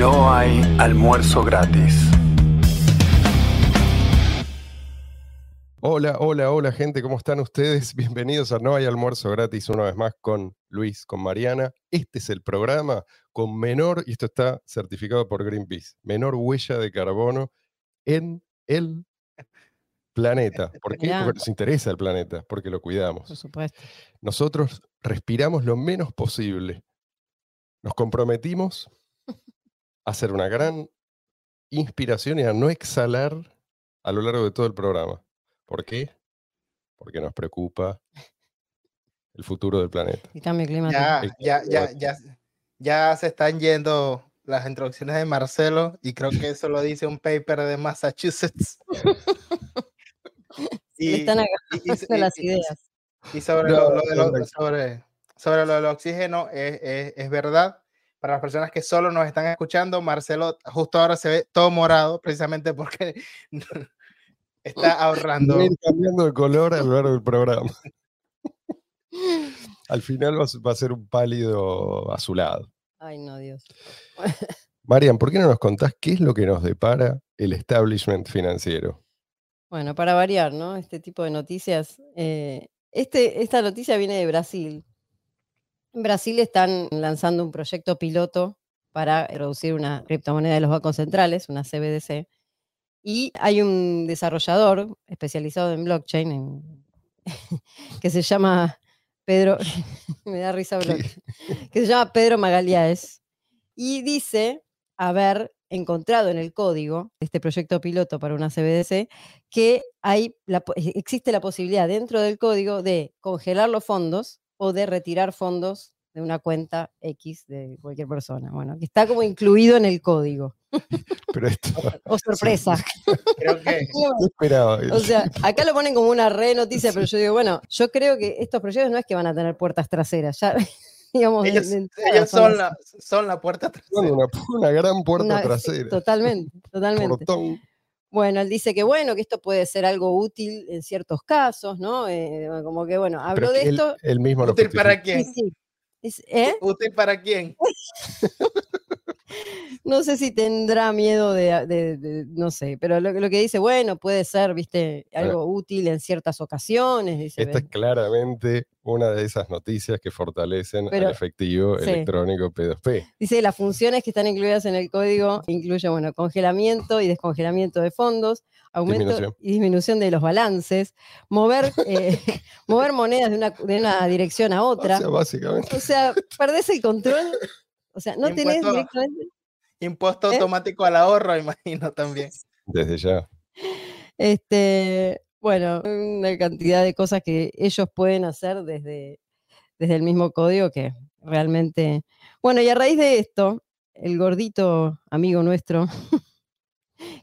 no hay almuerzo gratis. Hola, hola, hola gente, ¿cómo están ustedes? Bienvenidos a No hay almuerzo gratis una vez más con Luis, con Mariana. Este es el programa con menor, y esto está certificado por Greenpeace, menor huella de carbono en el planeta. ¿Por qué? Porque nos interesa el planeta, porque lo cuidamos. Por supuesto. Nosotros respiramos lo menos posible. Nos comprometimos hacer una gran inspiración y a no exhalar a lo largo de todo el programa. ¿Por qué? Porque nos preocupa el futuro del planeta. Cambio climático. Ya, ya, ya, ya, ya se están yendo las introducciones de Marcelo y creo que eso lo dice un paper de Massachusetts. Están y- y- y- las y- ideas. Y sobre, No, lo, lo de lo- no, no. sobre, sobre lo del oxígeno, es, es- es verdad. Para las personas que solo nos están escuchando, Marcelo justo ahora se ve todo morado, precisamente porque está ahorrando. Ir cambiando de color a lo largo del programa. Al final va a ser- va a ser un pálido azulado. Ay, no, Dios. Marian, ¿por qué no nos contás qué es lo que nos depara el establishment financiero? Bueno, para variar, ¿no? Este tipo de noticias. eh, este, esta noticia viene de Brasil. En Brasil están lanzando un proyecto piloto para reducir una criptomoneda de los bancos centrales, una CBDC. Y hay un desarrollador especializado en blockchain en- que se llama Pedro, me da risa que se llama Pedro y dice haber encontrado en el código de este proyecto piloto para una CBDC que hay la existe la posibilidad dentro del código de congelar los fondos o de retirar fondos de una cuenta X de cualquier persona. Bueno, que está como incluido en el código. Pero esto, Oh, sorpresa. Creo que ¿qué esperaba? O sea, acá lo ponen como una re noticia, pero yo digo, bueno, yo creo que estos proyectos no es que van a tener puertas traseras, ya, digamos, de- ellos, de entrada ellos son, la, son la puerta trasera. una, una gran puerta Una- trasera. Totalmente, totalmente. portón. Bueno, él dice que bueno, que esto puede ser algo útil en ciertos casos, ¿no? Eh, como que bueno, habló Pero de él, esto. él mismo lo ¿Útil para. Sí, quién? sí. Es- ¿eh? ¿Útil para quién? No sé si tendrá miedo de, de- de- no sé, pero lo, lo que dice, bueno, puede ser, viste, algo útil en ciertas ocasiones, dice. Esta es claramente una de esas noticias que fortalecen Pero- al efectivo sí. electrónico P2P. Dice las funciones que están incluidas en el código incluyen, bueno, congelamiento y descongelamiento de fondos, aumento Disminución. y disminución de los balances, mover, eh, mover monedas de una, de una dirección a O otra. sea, básicamente. O sea, perdés el control. O sea, no tenés Impuesto- directamente. Impuesto ¿Eh? automático al ahorro, imagino también. Desde ya. Este, bueno, una cantidad de cosas que ellos pueden hacer desde, desde el mismo código que realmente. Bueno, y a raíz de esto, el gordito amigo nuestro,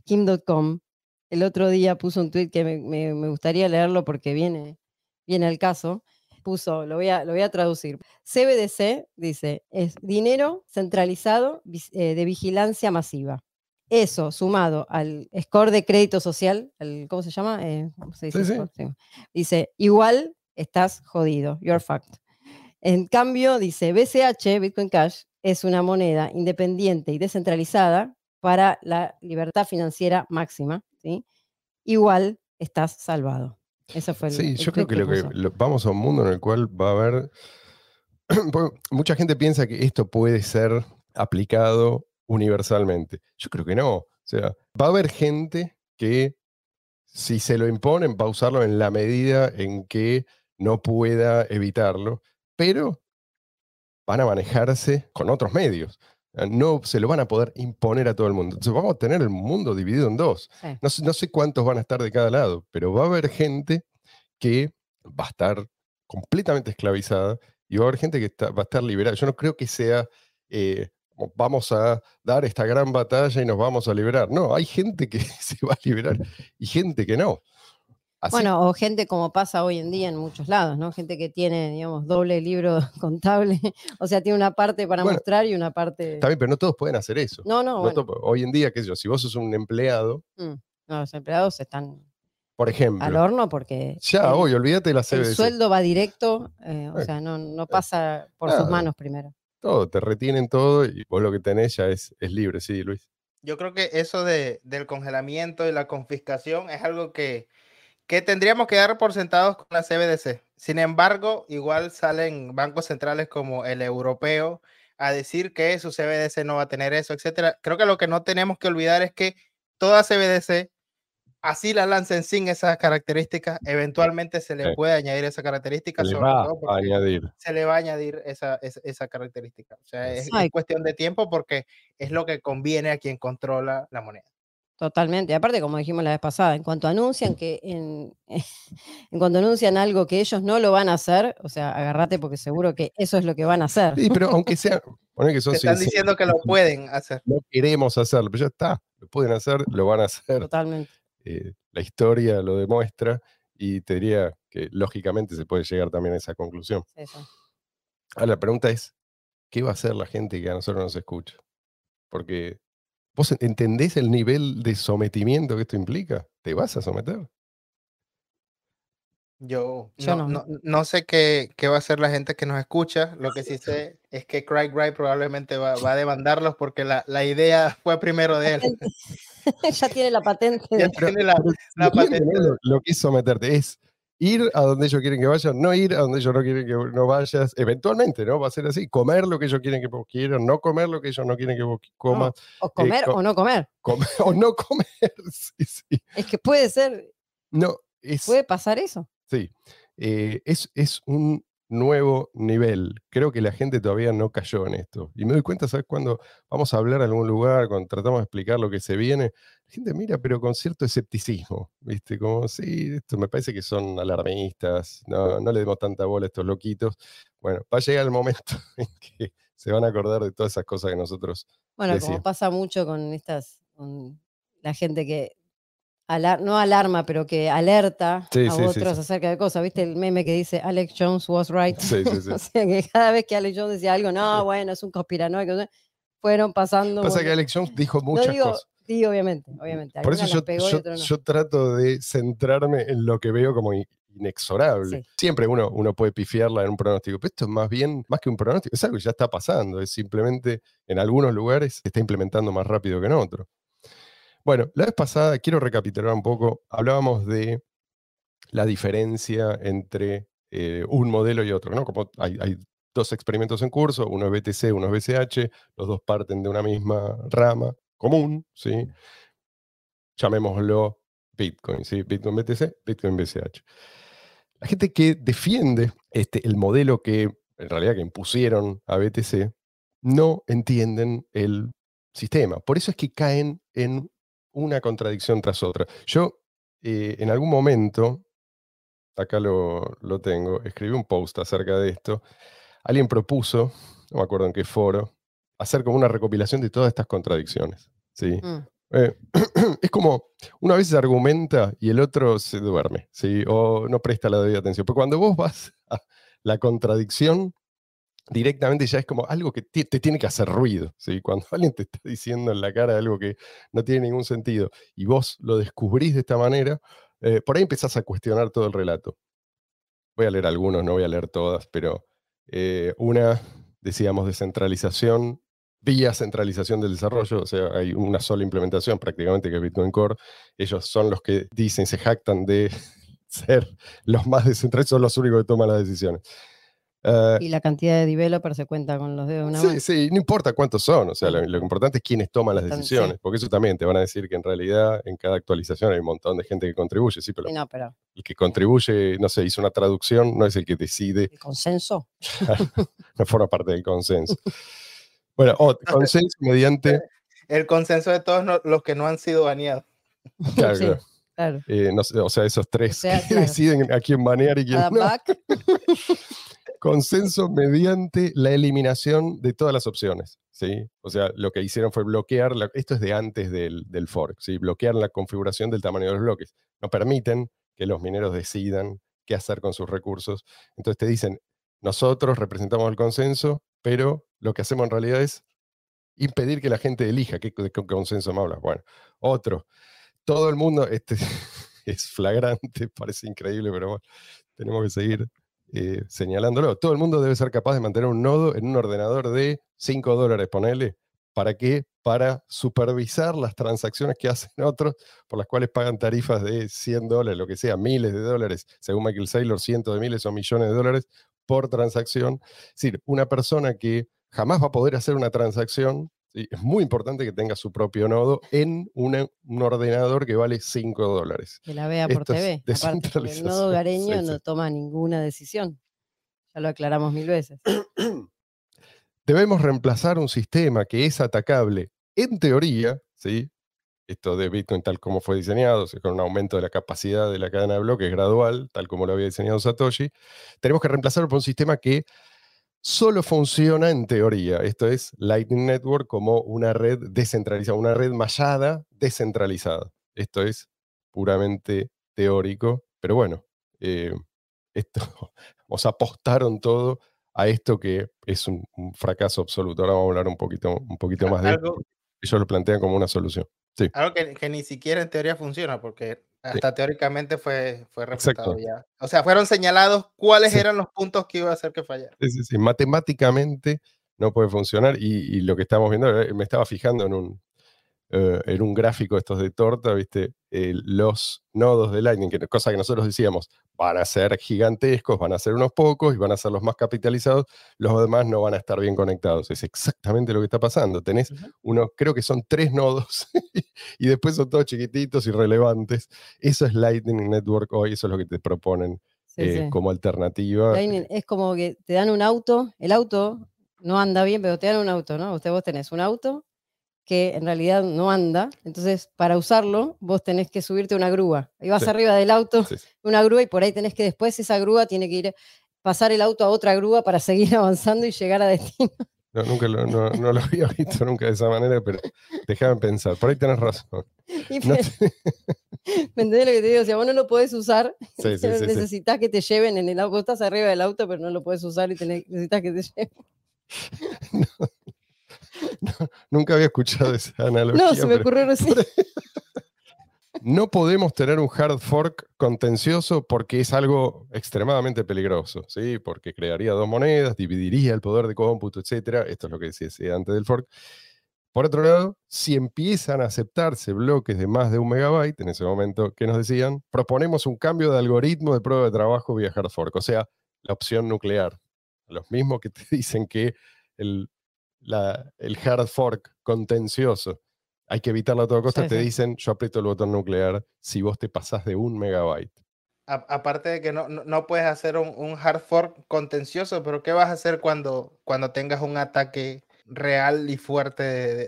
Kim.com, el otro día puso un tweet que me, me- me gustaría leerlo porque viene, viene al caso. Puso, lo voy, a, lo voy a traducir. CBDC dice, es dinero centralizado eh, de vigilancia masiva. Eso, sumado al score de crédito social, al- ¿cómo se llama? Eh, ¿cómo se dice Sí? Sí. Dice, igual estás jodido, you're fucked. En cambio, dice, BCH, Bitcoin Cash, es una moneda independiente y descentralizada para la libertad financiera máxima, ¿sí? Igual estás salvado. Eso fue el Sí, el yo creo que, lo que lo- vamos a un mundo en el cual va a haber. mucha gente piensa que esto puede ser aplicado universalmente. Yo creo que no. O sea, va a haber gente que, si se lo imponen, va a usarlo en la medida en que no pueda evitarlo, pero van a manejarse con otros medios. Eh, No se lo van a poder imponer a todo el mundo. Entonces vamos a tener el mundo dividido en dos. Sí. No sé, no sé cuántos van a estar de cada lado, pero va a haber gente que va a estar completamente esclavizada y va a haber gente que está- va a estar liberada. Yo no creo que sea, eh, vamos a dar esta gran batalla y nos vamos a liberar. No, hay gente que se va a liberar y gente que no. Así- Bueno, o gente como pasa hoy en día en muchos lados, ¿no? Gente que tiene, digamos, doble libro contable, o sea, tiene una parte para Bueno, mostrar y una parte... está bien, pero no todos pueden hacer eso. No, no, No bueno, to- hoy en día, qué sé yo, si vos sos un empleado, mm, no, los empleados están por al ejemplo, horno porque ya hoy, olvídate de la el CBDC. sueldo va directo, eh, o Eh, sea, no, no pasa por sus manos primero. todo, te retienen todo y vos lo que tenés ya es, es libre, sí, Luis. Yo creo que eso de, del congelamiento y la confiscación es algo que, que tendríamos que dar por sentados con la CBDC. Sin embargo, igual salen bancos centrales como el europeo a decir que su CBDC no va a tener eso, etcétera. Creo que lo que no tenemos que olvidar es que toda CBDC así la lancen sin esas características, eventualmente se le puede añadir esa característica. Se le va a añadir. Se le va a añadir esa, esa, característica. O sea, es, cuestión de tiempo porque es lo que conviene a quien controla la moneda. Totalmente. Aparte, como dijimos la vez pasada, en cuanto anuncian que en, en cuanto anuncian algo que ellos no lo van a hacer, o sea, agárrate porque seguro que eso es lo que van a hacer. Sí, pero aunque sea, que son están diciendo que lo pueden hacer. No queremos hacerlo, pero ya está, lo pueden hacer, lo van a hacer. Totalmente. Eh, la historia lo demuestra y te diría que lógicamente se puede llegar también a esa conclusión. Ahora la pregunta es, ¿qué va a hacer la gente que a nosotros nos escucha? Porque vos entendés el nivel de sometimiento que esto implica. ¿Te vas a someter? Yo, no, sé qué, va a hacer la gente que nos escucha. Lo que sí sé es que Craig Wright probablemente va, a demandarlos porque la, idea fue primero de él. ya tiene la patente. Ya tiene la, patente. Lo, que es someterte es ir a donde ellos quieren que vayas, no ir a donde ellos no quieren que no vayas. Eventualmente, ¿no? Va a ser así. Comer lo que ellos quieren que vos quieras, no comer lo que ellos no quieren que vos comas. o comer o no comer. comer. O no comer. sí, sí. Es que puede ser. No, puede pasar eso. Sí, eh, es, es un nuevo nivel. Creo que la gente todavía no cayó en esto. Y me doy cuenta, ¿sabes? Cuando vamos a hablar a algún lugar, cuando tratamos de explicar lo que se viene, la gente mira, pero con cierto escepticismo, ¿viste? Como, sí, esto me parece que son alarmistas, no, no le demos tanta bola a estos loquitos. Bueno, va a llegar el momento en que se van a acordar de todas esas cosas que nosotros. Bueno, como pasa mucho con estas, con la gente que no alarma, pero que alerta a otros acerca de cosas. ¿Viste el meme que dice Alex Jones was right? Sí, sí, sí. o sea que cada vez que Alex Jones decía algo, no, bueno, es un conspiranoico, fueron pasando. Pasa que Alex Jones dijo muchas cosas. Sí, obviamente, obviamente. Por eso yo, trato de centrarme en lo que veo como inexorable. Siempre uno, uno puede pifiarla en un pronóstico, pero esto es más bien, más que un pronóstico, es algo que ya está pasando, es simplemente en algunos lugares se está implementando más rápido que en otros. Bueno, la vez pasada, quiero recapitular un poco, hablábamos de la diferencia entre eh, un modelo y otro, ¿no? Como hay, dos experimentos en curso, uno es BTC, uno es BCH, los dos parten de una misma rama común, ¿sí? Llamémoslo Bitcoin, ¿sí? Bitcoin BTC, Bitcoin BCH. La gente que defiende este, el modelo que en realidad que impusieron a BTC no entienden el sistema. Por eso es que caen en una contradicción tras otra. Yo, eh, en algún momento, acá lo, tengo, escribí un post acerca de esto. Alguien propuso, no me acuerdo en qué foro, hacer como una recopilación de todas estas contradicciones. ¿sí? Mm. Eh, es como, una vez se argumenta y el otro se duerme, ¿sí? o no presta la debida atención. Pero cuando vos vas a la contradicción, directamente ya es como algo que te, tiene que hacer ruido. ¿sí? Cuando alguien te está diciendo en la cara algo que no tiene ningún sentido y vos lo descubrís de esta manera, eh, por ahí empezás a cuestionar todo el relato. Voy a leer algunos, no voy a leer todas, pero eh, una, decíamos, descentralización vía centralización del desarrollo, o sea, hay una sola implementación prácticamente que es Bitcoin Core. Ellos son los que dicen, se jactan de ser los más descentralizados, son los únicos que toman las decisiones. Eh, y la cantidad de developers se cuenta con los dedos de una sí, Sí, no importa cuántos son, o sea, lo, importante es quiénes toman las decisiones, porque eso también te van a decir que en realidad en cada actualización hay un montón de gente que contribuye, sí, pero, el que contribuye, no sé, hizo una traducción, no es el que decide. ¿El consenso? no forma parte del consenso. Bueno, consenso mediante... El consenso de todos los que no han sido baneados. Claro, claro. Eh, o sea, esos tres que deciden a quién banear y quién no. Consenso mediante la eliminación de todas las opciones. ¿sí? O sea, lo que hicieron fue bloquear, esto es de antes del, fork, ¿sí? bloquear la configuración del tamaño de los bloques. No permiten que los mineros decidan qué hacer con sus recursos. Entonces te dicen, nosotros representamos el consenso, pero lo que hacemos en realidad es impedir que la gente elija qué, consenso me habla. Bueno, otro. Todo el mundo, este es flagrante, parece increíble, pero bueno, tenemos que seguir eh, señalándolo. Todo el mundo debe ser capaz de mantener un nodo en un ordenador de 5 dólares, ponele. ¿Para qué? Para supervisar las transacciones que hacen otros, por las cuales pagan tarifas de 100 dólares, lo que sea, miles de dólares, según Michael Saylor, cientos de miles o millones de dólares por transacción. Es decir, una persona que jamás va a poder hacer una transacción, es muy importante que tenga su propio nodo en un ordenador que vale 5 dólares. Que la vea por TV. el nodo gareño no toma ninguna decisión. Ya lo aclaramos mil veces. Debemos reemplazar un sistema que es atacable en teoría, ¿sí? esto de Bitcoin tal como fue diseñado, con un aumento de la capacidad de la cadena de bloques gradual, tal como lo había diseñado Satoshi, tenemos que reemplazarlo por un sistema que solo funciona en teoría. Esto es Lightning Network como una red descentralizada, una red mallada descentralizada. Esto es puramente teórico, pero bueno, eh, esto, os apostaron todo a esto que es un, fracaso absoluto. Ahora vamos a hablar un poquito, un poquito más de esto. Ellos lo plantean como una solución. Algo que, ni siquiera en teoría funciona, porque hasta teóricamente fue, fue refutado ya. O sea, fueron señalados cuáles eran los puntos que iba a hacer que fallara. Sí, sí, Matemáticamente no puede funcionar y, y, lo que estamos viendo, eh, me estaba fijando en un, eh, en un gráfico estos de torta, ¿viste? Eh, los nodos de Lightning, que, cosa que nosotros decíamos, van a ser gigantescos, van a ser unos pocos y van a ser los más capitalizados, los demás no van a estar bien conectados. Es exactamente lo que está pasando. Tenés uno, creo que son tres nodos y después son todos chiquititos y relevantes. Eso es Lightning Network hoy, eso es lo que te proponen eh, como alternativa. Lightning es como que te dan un auto, el auto no anda bien, pero te dan un auto, ¿no? Usted vos tenés un auto que en realidad no anda. Entonces, para usarlo, vos tenés que subirte una grúa. Y vas arriba del auto, una grúa, y por ahí tenés que después esa grúa tiene que ir, pasar el auto a otra grúa para seguir avanzando y llegar a destino. No, nunca lo, no, lo había visto nunca de esa manera, pero déjame pensar. Por ahí tenés razón. ¿Me entendés lo que te digo? Si vos no lo podés usar, necesitas que te lleven en el auto. Vos estás arriba del auto, pero no lo puedes usar y necesitas que te lleven. No, nunca había escuchado esa analogía. No, se me ocurrió recién. No podemos tener un hard fork contencioso porque es algo extremadamente peligroso, ¿sí? Porque crearía dos monedas, dividiría el poder de cómputo, etc. Esto es lo que decía antes del fork. Por otro lado, si empiezan a aceptarse bloques de más de un megabyte, en ese momento, ¿qué nos decían? Proponemos un cambio de algoritmo de prueba de trabajo vía hard fork, o sea, la opción nuclear. Los mismos que te dicen que el el hard fork contencioso, hay que evitarlo a toda costa, te dicen, yo aprieto el botón nuclear si vos te pasás de un megabyte. aparte de que no, no, puedes hacer un, hard fork contencioso, pero ¿qué vas a hacer cuando, cuando tengas un ataque real y fuerte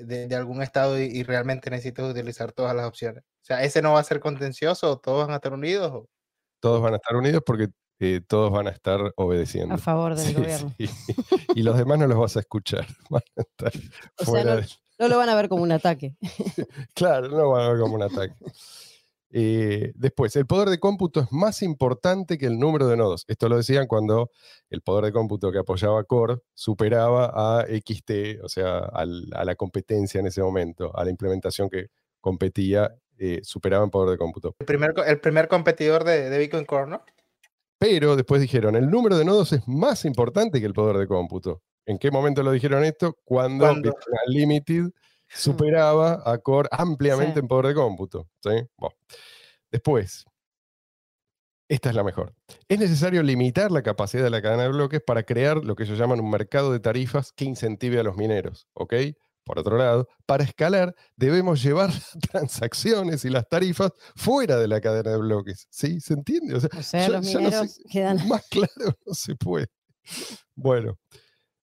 de, algún estado y, realmente necesites utilizar todas las opciones? O sea, ¿ese no va a ser contencioso? ¿Todos van a estar unidos? Todos van a estar unidos porque eh, todos van a estar obedeciendo. A favor del gobierno. Y los demás no los vas a escuchar. no, lo van a ver como un ataque. claro, no lo van a ver como un ataque. Eh, después, el poder de cómputo es más importante que el número de nodos. Esto lo decían cuando el poder de cómputo que apoyaba Core superaba a XT, o sea, a la competencia en ese momento, a la implementación que competía, eh, superaba en poder de cómputo. El primer, el primer competidor de, de Bitcoin Core, ¿no? Pero después dijeron, el número de nodos es más importante que el poder de cómputo. ¿En qué momento lo dijeron esto? Cuando Bitcoin Unlimited superaba a Core ampliamente en poder de cómputo. Después, esta es la mejor. Es necesario limitar la capacidad de la cadena de bloques para crear lo que ellos llaman un mercado de tarifas que incentive a los mineros. ¿Ok? Por otro lado, para escalar debemos llevar las transacciones y las tarifas fuera de la cadena de bloques. ¿Sí? ¿Se entiende? O sea, los mineros quedan... Más claro no se puede. Bueno,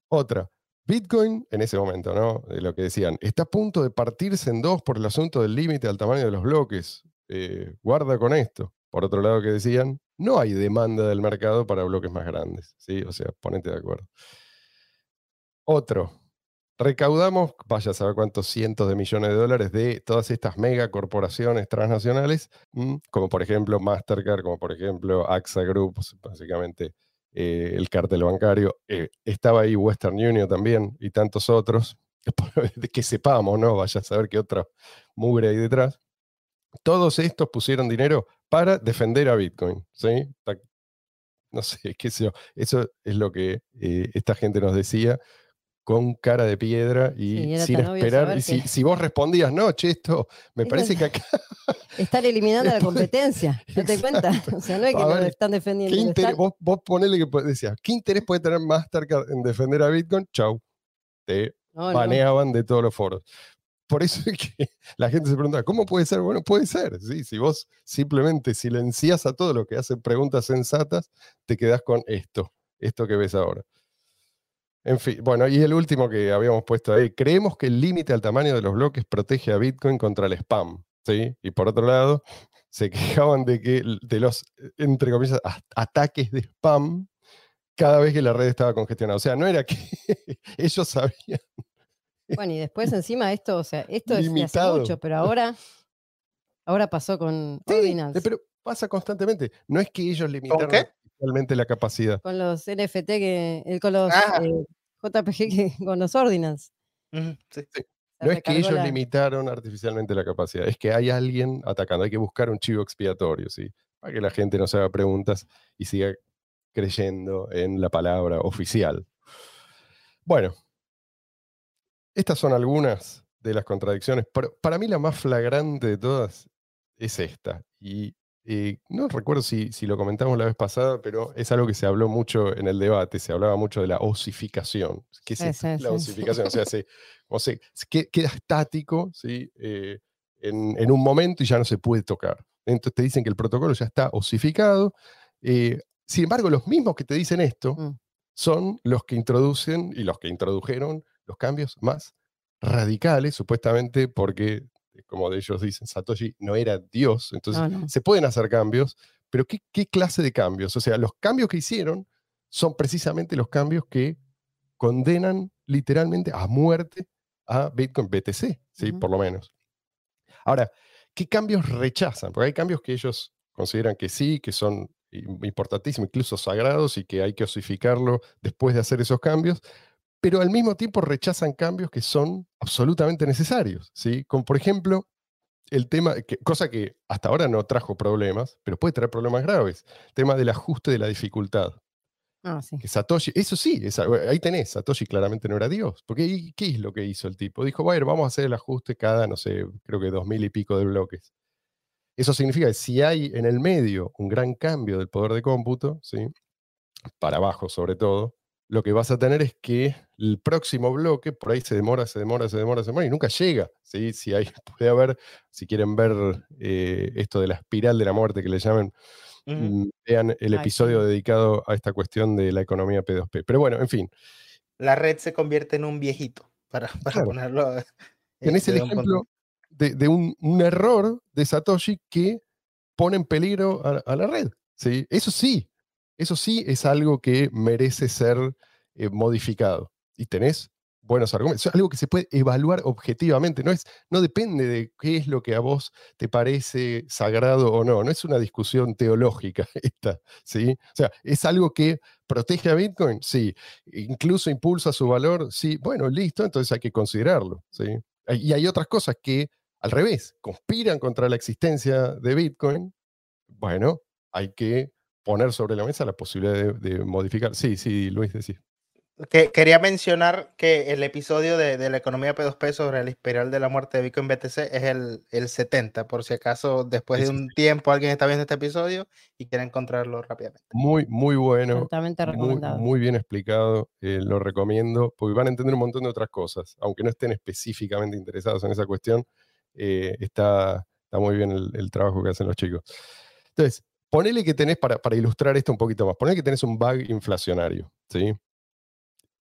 otra. Bitcoin, en ese momento, ¿no? De lo que decían, está a punto de partirse en dos por el asunto del límite al tamaño de los bloques. Eh, guarda con esto. Por otro lado, que decían, no hay demanda del mercado para bloques más grandes. ¿sí? O sea, ponete de acuerdo. Otro, recaudamos, vaya a saber cuántos cientos de millones de dólares de todas estas megacorporaciones transnacionales, como por ejemplo Mastercard, como por ejemplo AXA Group, básicamente eh, el cártel bancario. Eh, estaba ahí Western Union también y tantos otros, que sepamos, ¿no? Vaya a saber qué otra mugre hay detrás. Todos estos pusieron dinero para defender a Bitcoin, ¿sí? no sé, qué sé yo. Eso es lo que eh, esta gente nos decía con cara de piedra y sin esperar. Y si, que- si vos respondías, no, che, esto me parece que acá. Están eliminando la competencia. ¿No te cuenta? O sea, no es que A lo ver, están defendiendo. ¿Qué lo interés- están- vos, vos ponele que decías, ¿qué interés puede tener Mastercard en defender a Bitcoin? Chau. Te No, no. baneaban de todos los foros. Por eso es que la gente se pregunta, ¿cómo puede ser? Bueno, puede ser. ¿sí? Si vos simplemente silencias a todos los que hacen preguntas sensatas, te quedás con esto, esto que ves ahora. En fin, bueno, y el último que habíamos puesto ahí, creemos que el límite al tamaño de los bloques protege a Bitcoin contra el spam, ¿sí? Y por otro lado, se quejaban de que de los, entre comillas, ataques de spam cada vez que la red estaba congestionada. O sea, no era que ellos sabían Bueno, y después encima esto, o sea, esto es hace Limitado. mucho, pero ahora, ahora pasó con Sí, Ordinals, pero pasa constantemente. No es que ellos limitaron artificialmente la capacidad. con los NFT que, con los Ah. eh, JPG que, con los Ordinals. Ujú, sí. Se No es que ellos la- limitaron artificialmente la capacidad, es que hay alguien atacando. Hay que buscar un chivo expiatorio, ¿sí? Para que la gente no se haga preguntas y siga creyendo en la palabra oficial. Bueno, estas son algunas de las contradicciones, pero para mí la más flagrante de todas es esta. Y eh, no recuerdo si, si lo comentamos la vez pasada, pero es algo que se habló mucho en el debate, se hablaba mucho de la osificación. ¿Qué es sí, la osificación? O sea, se, queda estático ¿sí? Eh, en, en un momento y ya no se puede tocar. Entonces te dicen que el protocolo ya está osificado. eh, sin embargo, los mismos que te dicen esto Mm. son los que introducen y los que introdujeron los cambios más radicales, supuestamente porque, como ellos dicen, Satoshi no era Dios, entonces No, no. se pueden hacer cambios, pero ¿qué, qué clase de cambios? O sea, los cambios que hicieron son precisamente los cambios que condenan literalmente a muerte a Bitcoin BTC, ¿sí? Por lo menos. Ahora, ¿qué cambios rechazan? Porque hay cambios que ellos consideran que sí, que son im- importantísimos, incluso sagrados, y que hay que osificarlo después de hacer esos cambios, pero al mismo tiempo rechazan cambios que son absolutamente necesarios, ¿sí? Como por ejemplo, el tema, que- cosa que hasta ahora no trajo problemas, pero puede traer problemas graves, el tema del ajuste de la dificultad. Ah, sí. Que Satoshi, eso sí, esa- ahí tenés, Satoshi claramente no era Dios. Porque ¿qué es lo que hizo el tipo? Dijo, bueno, vamos a hacer el ajuste cada, no sé, creo que dos mil y pico de bloques. Eso significa que si hay en el medio un gran cambio del poder de cómputo, ¿sí? para abajo sobre todo, lo que vas a tener es que el próximo bloque, por ahí se demora, se demora, se demora, se demora, y nunca llega. ¿sí? Si hay, puede haber, si quieren ver eh, esto de la espiral de la muerte que le llaman, Ujú. mm, vean el Ay, episodio dedicado a esta cuestión de la economía P2P. Pero bueno, en fin, La red se convierte en un viejito, para, para Claro. ponerlo. tenés este, el ejemplo de, de un, un error de Satoshi que pone en peligro a, a la red. ¿sí? Eso sí, eso sí es algo que merece ser eh, modificado. Y tenés buenos argumentos. Es algo que se puede evaluar objetivamente. No, es, no depende de qué es lo que a vos te parece sagrado o no. No es una discusión teológica esta. ¿sí? O sea, es algo que protege a Bitcoin. Sí. Incluso impulsa su valor. Sí. Bueno, listo. Entonces hay que considerarlo. ¿sí? Y hay otras cosas que, al revés, conspiran contra la existencia de Bitcoin. Bueno, hay que poner sobre la mesa la posibilidad de, de modificar. Sí, sí, Luis, decís. Que, quería mencionar que el episodio de, de la economía P2P sobre la espiral de la muerte de Bitcoin BTC es el, el 70, por si acaso después de un tiempo alguien está viendo este episodio y quiere encontrarlo rápidamente. Muy, muy bueno. Altamente Muy, recomendado. muy bien explicado, eh, lo recomiendo, porque van a entender un montón de otras cosas, aunque no estén específicamente interesados en esa cuestión, eh, está, está muy bien el, el trabajo que hacen los chicos. Entonces, ponele que tenés, para, para ilustrar esto un poquito más, ponele que tenés un bug inflacionario, ¿sí?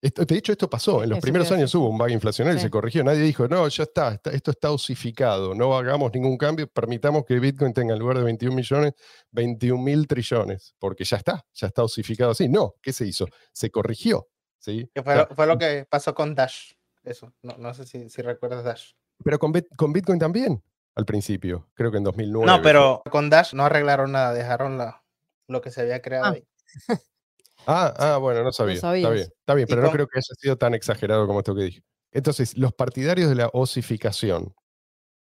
Esto- de hecho, esto pasó. En los eso primeros años hubo un bug inflacionario y se corrigió. Nadie dijo, no, ya está, está- esto está osificado, no hagamos ningún cambio, permitamos que Bitcoin tenga en lugar de 21 millones, 21 mil trillones, porque ya está, ya está osificado así. No, ¿qué se hizo? Se corrigió. ¿sí? Que O fue, sea, lo, fue lo que pasó con Dash. Eso, no, no sé si, si recuerdas Dash. Pero con, con Bitcoin también, al principio, creo que en 2009. No, pero con Dash no arreglaron nada, dejaron la, lo que se había creado Ah. ahí. Ah, ah, bueno, no sabía. está bien, está bien, pero no creo que haya sido tan exagerado como esto que dije. Entonces, los partidarios de la osificación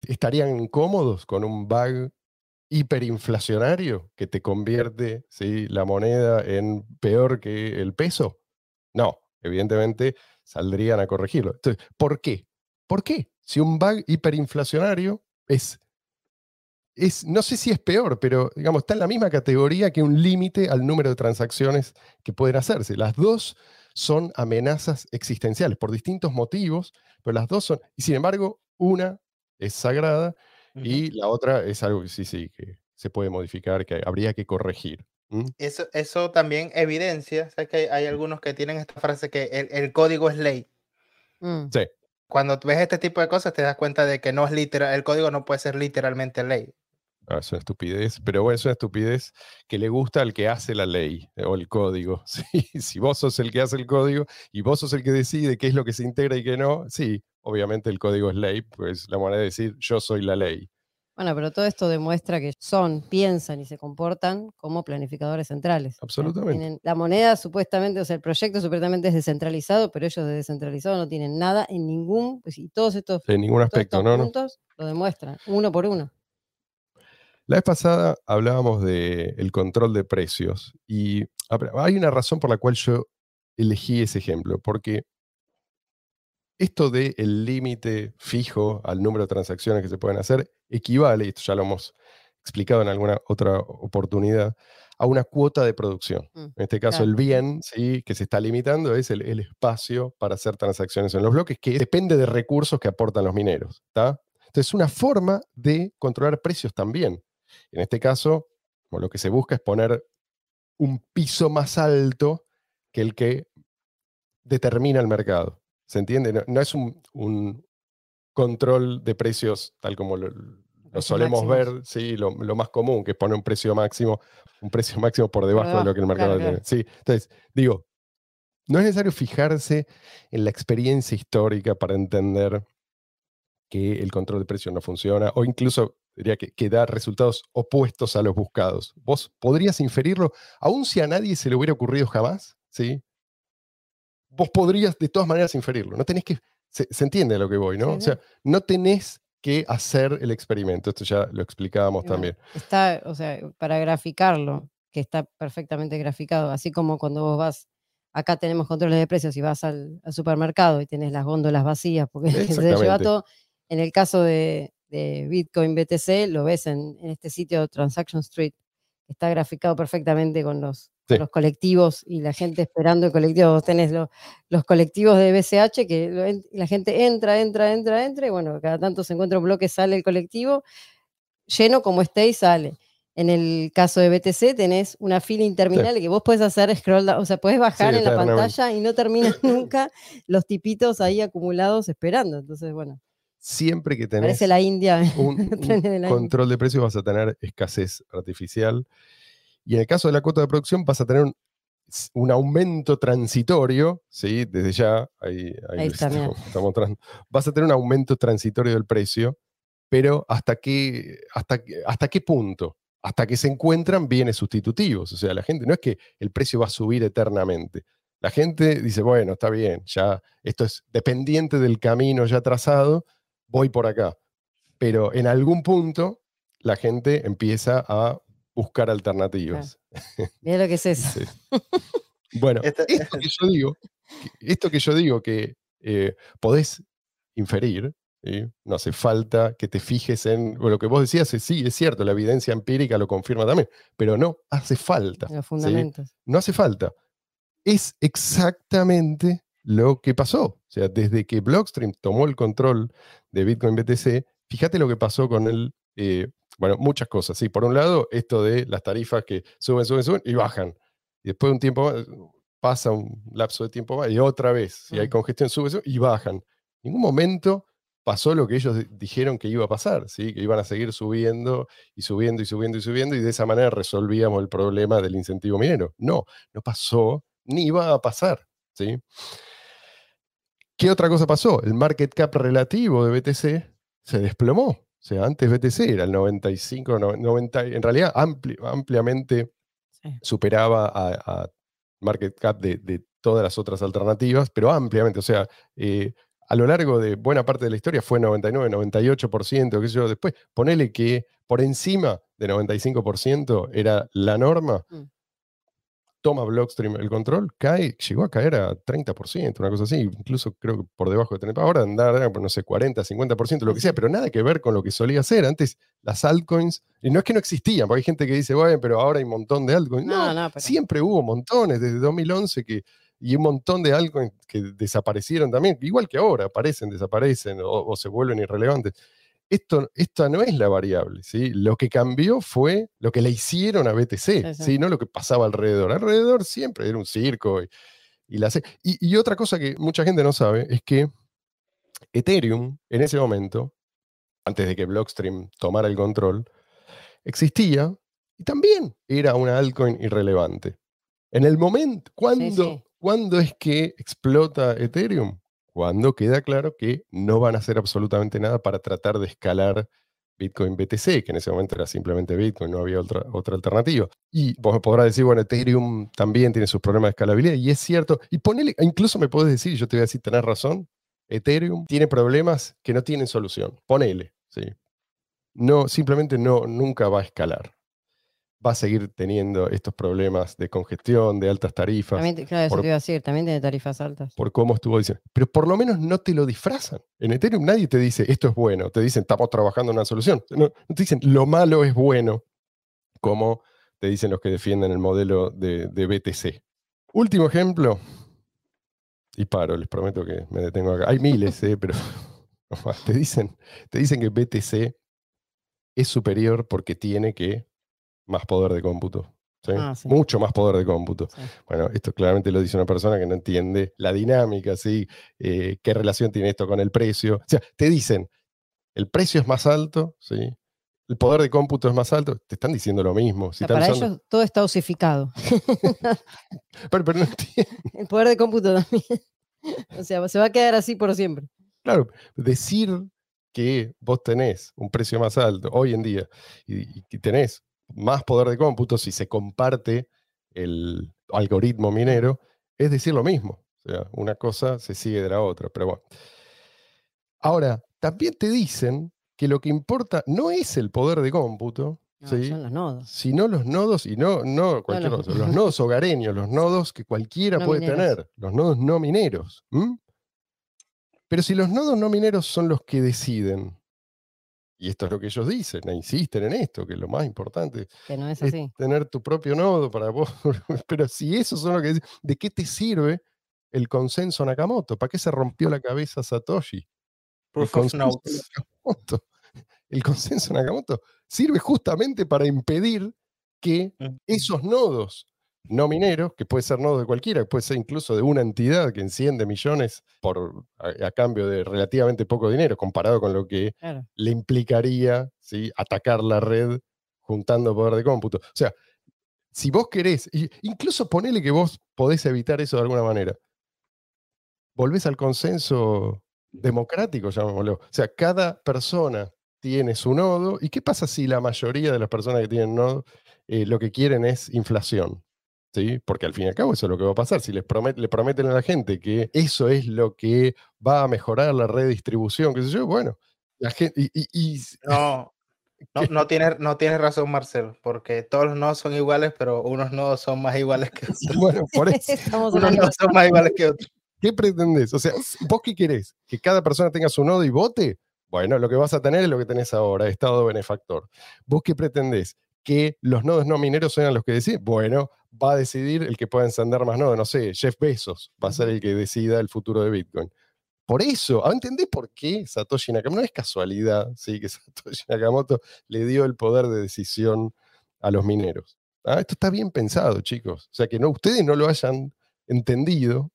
estarían incómodos con un bug hiperinflacionario que te convierte ¿sí? la moneda en peor que el peso? No, evidentemente saldrían a corregirlo. Entonces, ¿por qué? ¿Por qué? Si un bug hiperinflacionario es, es, no sé si es peor, pero digamos, está en la misma categoría que un límite al número de transacciones que pueden hacerse. Las dos son amenazas existenciales por distintos motivos, pero las dos son, y sin embargo, una es sagrada y la otra es algo que sí, sí, que se puede modificar, que habría que corregir. Eso, eso también evidencia, ¿sabes que hay, algunos que tienen esta frase que el, código es ley? Mm. Sí. Cuando ves este tipo de cosas te das cuenta de que no es literal, el código no puede ser literalmente ley. Es una estupidez, pero bueno, es una estupidez que le gusta al que hace la ley eh, o el código. ¿sí? Si vos sos el que hace el código y vos sos el que decide qué es lo que se integra y qué no, sí, obviamente el código es ley, pues la manera de decir yo soy la ley. Bueno, pero todo esto demuestra que son, piensan y se comportan como planificadores centrales. Absolutamente. la moneda supuestamente, o sea, el proyecto supuestamente es descentralizado, pero ellos de descentralizado no tienen nada en ningún, pues, y todos estos, en ningún aspecto, ¿no? puntos lo demuestran, uno por uno. La vez pasada hablábamos del control de precios y hay una razón por la cual yo elegí ese ejemplo, porque esto del el límite fijo al número de transacciones que se pueden hacer equivale, y esto ya lo hemos explicado en alguna otra oportunidad, a una cuota de producción. Mm, en este caso, el bien ¿sí? que se está limitando es el, espacio para hacer transacciones en los bloques, que depende de recursos que aportan los mineros. Entonces, es una forma de controlar precios también. En este caso, lo que se busca es poner un piso más alto que el que determina el mercado. ¿Se entiende? No, es un, control de precios tal como lo, solemos ver, sí, lo, más común, que es poner un precio máximo, un precio máximo por debajo de lo que el mercado tiene. Sí, entonces, digo, no es necesario fijarse en la experiencia histórica para entender que el control de precios no funciona, o incluso diría que, que, da resultados opuestos a los buscados. Vos podrías inferirlo, aun si a nadie se le hubiera ocurrido jamás, ¿sí? vos podrías de todas maneras inferirlo. No tenés que. Se, entiende a lo que voy, ¿no? o sea, no tenés que hacer el experimento. Esto ya lo explicábamos también. Está, o sea, para graficarlo, que está perfectamente graficado, así como cuando vos vas. Acá tenemos controles de precios y vas al, supermercado y tenés las góndolas vacías porque se lleva todo. En el caso de, Bitcoin BTC, lo ves en, en este sitio Transaction Street, está graficado perfectamente con los, los colectivos y la gente esperando el colectivo. Vos tenés los colectivos de BCH que la gente entra, entra, entra, entra, y bueno, cada tanto se encuentra un bloque, sale el colectivo, lleno como esté y sale. En el caso de BTC tenés una fila interminable que vos puedes hacer scroll down, o sea, puedes bajar en la pantalla y no terminan nunca los tipitos ahí acumulados esperando. Entonces, bueno. Siempre que tenés la India, un, control de precios vas a tener escasez artificial y en el caso de la cuota de producción vas a tener un, aumento transitorio, ¿sí? Desde ya, ahí, estamos, vas a tener un aumento transitorio del precio, pero ¿hasta qué, hasta, hasta qué punto? Hasta que se encuentran bienes sustitutivos. O sea, la gente no es que el precio va a subir eternamente. La gente dice, bueno, está bien, ya esto es dependiente del camino ya trazado, voy por acá. Pero en algún punto la gente empieza a buscar alternativas. Mira lo que es eso. Bueno, esto que yo digo, esto que yo digo que eh, podés inferir, no hace falta que te fijes en lo que vos decías, sí, es cierto, la evidencia empírica lo confirma también, pero no hace falta. Los fundamentos. No hace falta. Es exactamente lo que pasó. O sea, desde que Blockstream tomó el control de Bitcoin BTC, fíjate lo que pasó con el eh, bueno, muchas cosas. Sí, por un lado, esto de las tarifas que suben, suben, suben y bajan. Y después de un tiempo pasa un lapso de tiempo más y otra vez, si hay mm. congestión, sube, sube y bajan. En ningún momento pasó lo que ellos dijeron que iba a pasar, ¿sí? que iban a seguir subiendo y subiendo y subiendo y subiendo y de esa manera resolvíamos el problema del incentivo minero. No, no pasó ni iba a pasar. ¿sí? ¿Qué otra cosa pasó? El market cap relativo de BTC se desplomó. O sea, antes BTC era el 95, 90, en realidad ampliamente superaba a, market cap de, todas las otras alternativas, pero ampliamente, o sea, eh, a lo largo de buena parte de la historia fue 99, 98%, qué sé yo, después ponele que por encima de 95% era la norma, Mm. Toma Blockstream el control, cae, llegó a caer a 30%, una cosa así, incluso creo que por debajo de tener, ahora andar, no sé, 40, 50%, lo que sea, pero nada que ver con lo que solía ser. Antes las altcoins, y no es que no existían, porque hay gente que dice, bueno, pero ahora hay un montón de altcoins. No, No, no, pero- siempre hubo montones, desde 2011 que, y un montón de altcoins que desaparecieron también, igual que ahora, aparecen, desaparecen o, o se vuelven irrelevantes. Esto, esta no es la variable, ¿sí? Lo que cambió fue lo que le hicieron a BTC, Sí. No lo que pasaba alrededor. Alrededor siempre era un circo y, y la y otra cosa que mucha gente no sabe es que Ethereum, en ese momento, antes de que Blockstream tomara el control, existía y también era una altcoin irrelevante. En el momento, ¿cuándo, sí. ¿cuándo es que explota Ethereum? Cuando queda claro que no van a hacer absolutamente nada para tratar de escalar Bitcoin BTC, que en ese momento era simplemente Bitcoin, no había otra, otra alternativa. Y vos me podrás decir, bueno, Ethereum también tiene sus problemas de escalabilidad, y es cierto. Y ponele, incluso me podés decir, yo te voy a decir, tenés razón, Ethereum tiene problemas que no tienen solución. Ponele, ¿sí? No, simplemente no, nunca va a escalar. Va a seguir teniendo estos problemas de congestión, de altas tarifas, También, claro, eso por- te iba a decir, también tiene tarifas altas. por cómo estuvo diciendo. Pero por lo menos no te lo disfrazan. En Ethereum nadie te dice, esto es bueno. Te dicen, estamos trabajando en una solución. No, no te dicen, lo malo es bueno, como te dicen los que defienden el modelo de, de BTC. Último ejemplo. Y paro, les prometo que me detengo acá. Hay miles, eh, pero te, dicen, te dicen que BTC es superior porque tiene que más poder de cómputo. ¿sí? Ah, sí. Mucho más poder de cómputo. Sí. Bueno, esto claramente lo dice una persona que no entiende la dinámica, ¿sí? Eh, ¿Qué relación tiene esto con el precio? O sea, te dicen, el precio es más alto, ¿sí? El poder de cómputo es más alto, te están diciendo lo mismo. O sea, para usando- ellos todo está osificado. pero, pero no entiendo. El poder de cómputo también. O sea, se va a quedar así por siempre. Claro, decir que vos tenés un precio más alto hoy en día y, tenés más poder de cómputo si se comparte el algoritmo minero, es decir lo mismo. O sea, una cosa se sigue de la otra, pero bueno. Ahora, también te dicen que lo que importa no es el poder de cómputo, No, ¿sí? Son los nodos. sino los nodos, y no, no cualquier los- nodos hogareños, los nodos que cualquiera No puede mineros. tener, los nodos no mineros. Pero si los nodos no mineros son los que deciden, y esto es lo que ellos dicen, e insisten en esto, que lo más importante Que no es es así. tener tu propio nodo para vos, pero si esos son los que dicen, ¿de qué te sirve el consenso Nakamoto? ¿Para qué se rompió la cabeza Satoshi? El Proof of notes. Nakamoto. El consenso Nakamoto sirve justamente para impedir que Mm. esos nodos no mineros, que puede ser nodo de cualquiera, que puede ser incluso de una entidad que enciende millones por, a, a cambio de relativamente poco dinero, comparado con lo que Claro. le implicaría ¿sí? atacar la red juntando poder de cómputo. O sea, si vos querés, incluso ponele que vos podés evitar eso de alguna manera, volvés al consenso democrático, llamémoslo. O sea, cada persona tiene su nodo. ¿Y qué pasa si la mayoría de las personas que tienen nodo eh, lo que quieren es inflación? ¿Sí? Porque al fin y al cabo eso es lo que va a pasar. Si les promet- le prometen a la gente que eso es lo que va a mejorar la redistribución, qué sé yo, bueno, la gente, y, y- y- No, no, no tienes, no tienes razón, Marcelo, porque todos los nodos son iguales, pero unos nodos son más iguales que otros. bueno, por eso, Unos nodos son más iguales que otros. ¿qué pretendés? O sea, ¿vos qué querés? ¿Que cada persona tenga su nodo y vote? Bueno, lo que vas a tener es lo que tenés ahora, estado benefactor. ¿Vos qué pretendés? ¿Que los nodos no mineros sean los que deciden? Bueno, va a decidir el que pueda encender más nodos. No sé, Jeff Bezos va a ser el que decida el futuro de Bitcoin. Por eso, ¿ahora ¿entendés por qué Satoshi Nakamoto? No es casualidad, ¿sí? Que Satoshi Nakamoto le dio el poder de decisión a los mineros. Ah, Esto está bien pensado, chicos. O sea, que no, ustedes no lo hayan entendido,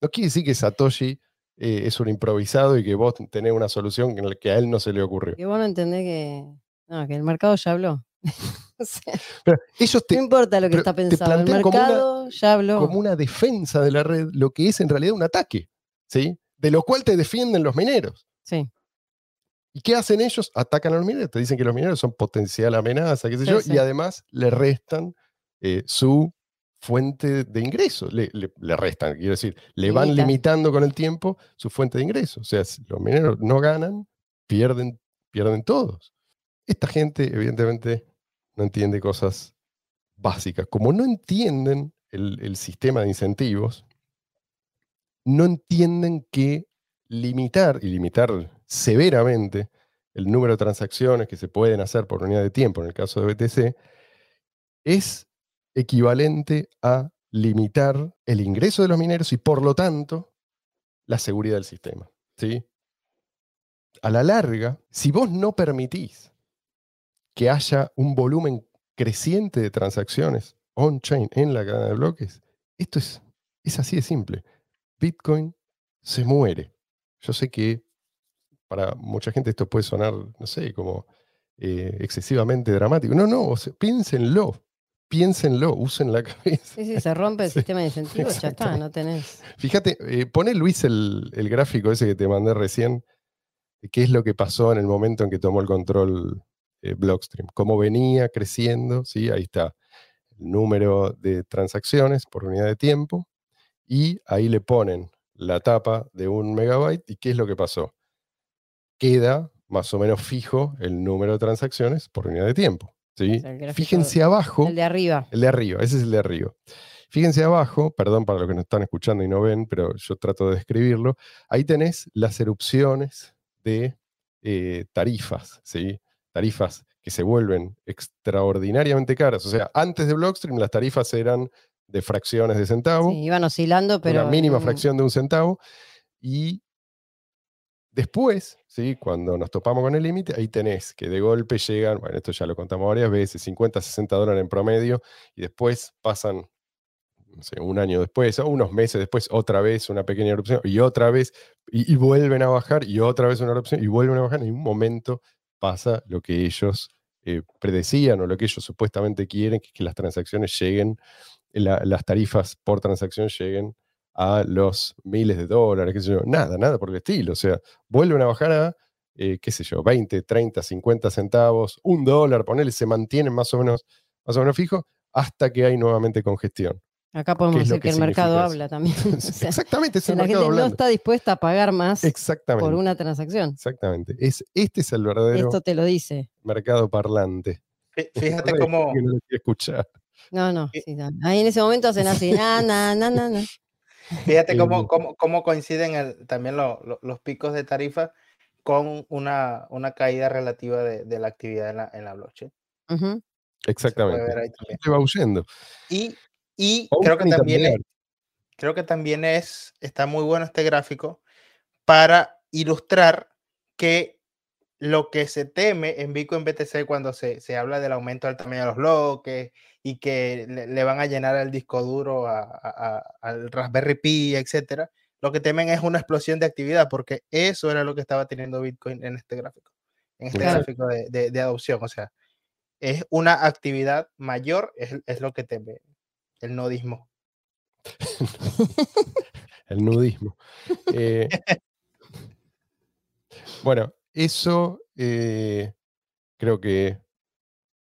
no quiere decir que Satoshi eh, es un improvisado y que vos tenés una solución en la que a él no se le ocurrió. que vos no entendés que, no, que el mercado ya habló. O sea, Pero ellos te, no importa lo que está te pensado, el plantean como una- mercado ya habló. como una defensa de la red, lo que es en realidad un ataque, ¿sí? De lo cual te defienden los mineros. Sí, ¿Y qué hacen ellos? Atacan a los mineros, te dicen que los mineros son potencial amenaza, qué sé Sí, yo, sí. y además le restan eh, su fuente de ingreso. Le, le- le restan, quiero decir, le van Limitan. limitando con el tiempo su fuente de ingreso. O sea, si los mineros no ganan, pierden, pierden todos. Esta gente, evidentemente, no entiende cosas básicas. Como no entienden el, el sistema de incentivos, no entienden que limitar, y limitar severamente, el número de transacciones que se pueden hacer por unidad de tiempo en el caso de BTC, es equivalente a limitar el ingreso de los mineros y por lo tanto la seguridad del sistema. ¿sí? A la larga, si vos no permitís que haya un volumen creciente de transacciones on-chain en la cadena de bloques, esto es, es así de simple. Bitcoin se muere. Yo sé que para mucha gente esto puede sonar, no sé, como eh, excesivamente dramático. No, no, piénsenlo, piénsenlo, usen la cabeza. Sí, sí, se rompe el sistema de incentivos, ya está, no tenés. Fíjate, eh, pone Luis el, gráfico ese que te mandé recién, qué es lo que pasó en el momento en que tomó el control eh, Blockstream, cómo venía creciendo, ¿sí? ahí está, el número de transacciones por unidad de tiempo, y ahí le ponen la tapa de un megabyte, y qué es lo que pasó. Queda más o menos fijo el número de transacciones por unidad de tiempo. Fíjense abajo. El de arriba. El de arriba, ese es el de arriba. Fíjense abajo, perdón para los que nos están escuchando y no ven, pero yo trato de describirlo. Ahí tenés las erupciones de eh, tarifas, ¿sí? Tarifas que se vuelven extraordinariamente caras. O sea, antes de Blockstream las tarifas eran de fracciones de centavo. Sí, iban oscilando, pero. Una mínima fracción de un centavo. Y Después, ¿sí? cuando nos topamos con el límite, ahí tenés que de golpe llegan, bueno, esto ya lo contamos varias veces, 50, 60 dólares en promedio, y después pasan, no sé, un año después, o unos meses después, otra vez una pequeña erupción, y otra vez, y, vuelven a bajar, y otra vez una erupción, y vuelven a bajar, y en un momento pasa lo que ellos eh, predecían o lo que ellos supuestamente quieren, que que las transacciones lleguen, las tarifas por transacción lleguen a los miles de dólares, qué sé yo, nada, nada por el estilo. O sea, vuelven a bajar a, eh, qué sé yo, 20, 30, 50 centavos, un dólar, ponele, se mantienen más o menos, más o menos fijos hasta que hay nuevamente congestión. Acá podemos decir que, el mercado habla también. Exactamente, es el la mercado gente no está dispuesta a pagar más Exactamente. por una transacción. Exactamente. Es, este es el verdadero Esto te lo dice. mercado parlante. Fíjate cómo. No, escuchar. no, no, Ahí en ese momento hacen así, na, na, na, na. Fíjate cómo, cómo, cómo coinciden también los picos de tarifa con una, una caída relativa de, de, la actividad en la, en la blockchain. Exactamente. Se va huyendo. Y, y creo que también, es, creo que también es, está muy bueno este gráfico para ilustrar que lo que se teme en Bitcoin BTC cuando se, se habla del aumento del tamaño de los bloques y que le, van a llenar el disco duro al Raspberry Pi, etcétera, lo que temen es una explosión de actividad, porque eso era lo que estaba teniendo Bitcoin en este gráfico, en este gráfico de, de, adopción. O sea, es una actividad mayor, es, es lo que teme el nudismo. el nudismo. Eh, bueno, eso eh, creo que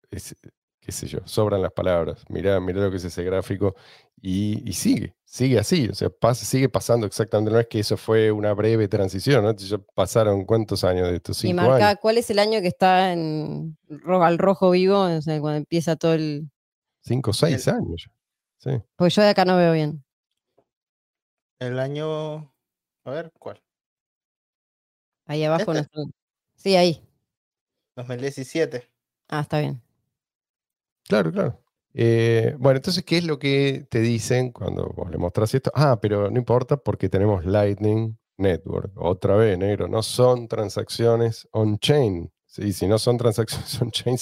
es, qué sé yo, sobran las palabras. Mirá, mirá lo que es ese gráfico y, sigue, sigue así, o sea, sigue pasando exactamente, no es que eso fue una breve transición, ¿no? Ya pasaron cuántos años de estos cinco y marca, ¿cuál es el año que está en al rojo vivo? O sea, cuando empieza todo el... Cinco o seis años. Sí. Pues yo de acá no veo bien. El año... A ver, ¿cuál? Ahí abajo. ¿Este? Sí, ahí. 2017. Ah, está bien. Claro, claro. Eh, bueno, entonces, ¿qué es lo que te dicen cuando vos le mostrás esto? Ah, pero no importa porque tenemos Lightning Network. Otra vez, negro, no son transacciones on-chain. ¿Sí? Si no son transacciones on-chain,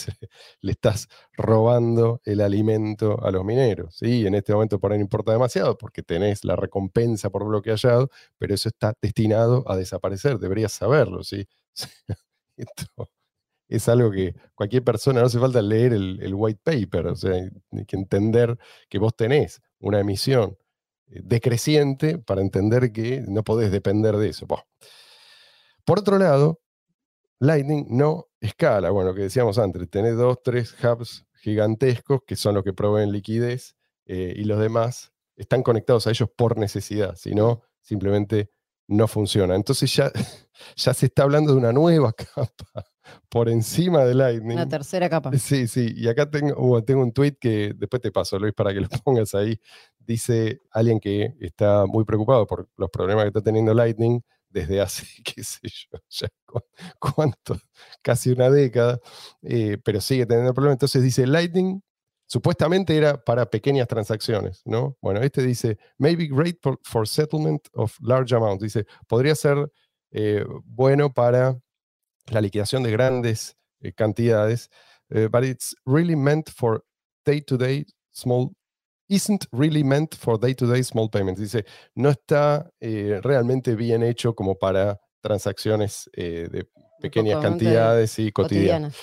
le estás robando el alimento a los mineros. ¿sí? En este momento por ahí no importa demasiado porque tenés la recompensa por bloque hallado, pero eso está destinado a desaparecer. Deberías saberlo. ¿sí? Esto, es algo que cualquier persona, no hace falta leer el, white paper, o sea, hay que entender que vos tenés una emisión eh, decreciente para entender que no podés depender de eso. Por otro lado, Lightning no escala. Bueno, lo que decíamos antes, tenés dos, tres hubs gigantescos que son los que proveen liquidez eh, y los demás están conectados a ellos por necesidad, si no, simplemente no funciona. Entonces ya, ya se está hablando de una nueva capa por encima de Lightning. Una tercera capa. Sí, sí. Y acá tengo, uh, tengo un tweet que después te paso, Luis, para que lo pongas ahí. Dice alguien que está muy preocupado por los problemas que está teniendo Lightning desde hace, qué sé yo, ya cuánto, casi una década, eh, pero sigue teniendo problemas. Entonces dice, Lightning supuestamente era para pequeñas transacciones, ¿no? Bueno, este dice, maybe great for, settlement of large amounts. Dice, podría ser eh, bueno para la liquidación de grandes eh, cantidades, but it's really meant for day-to-day small isn't really meant for day-to-day small payments. Dice, no está eh, realmente bien hecho como para transacciones eh, de pequeñas cantidades y cotidianas.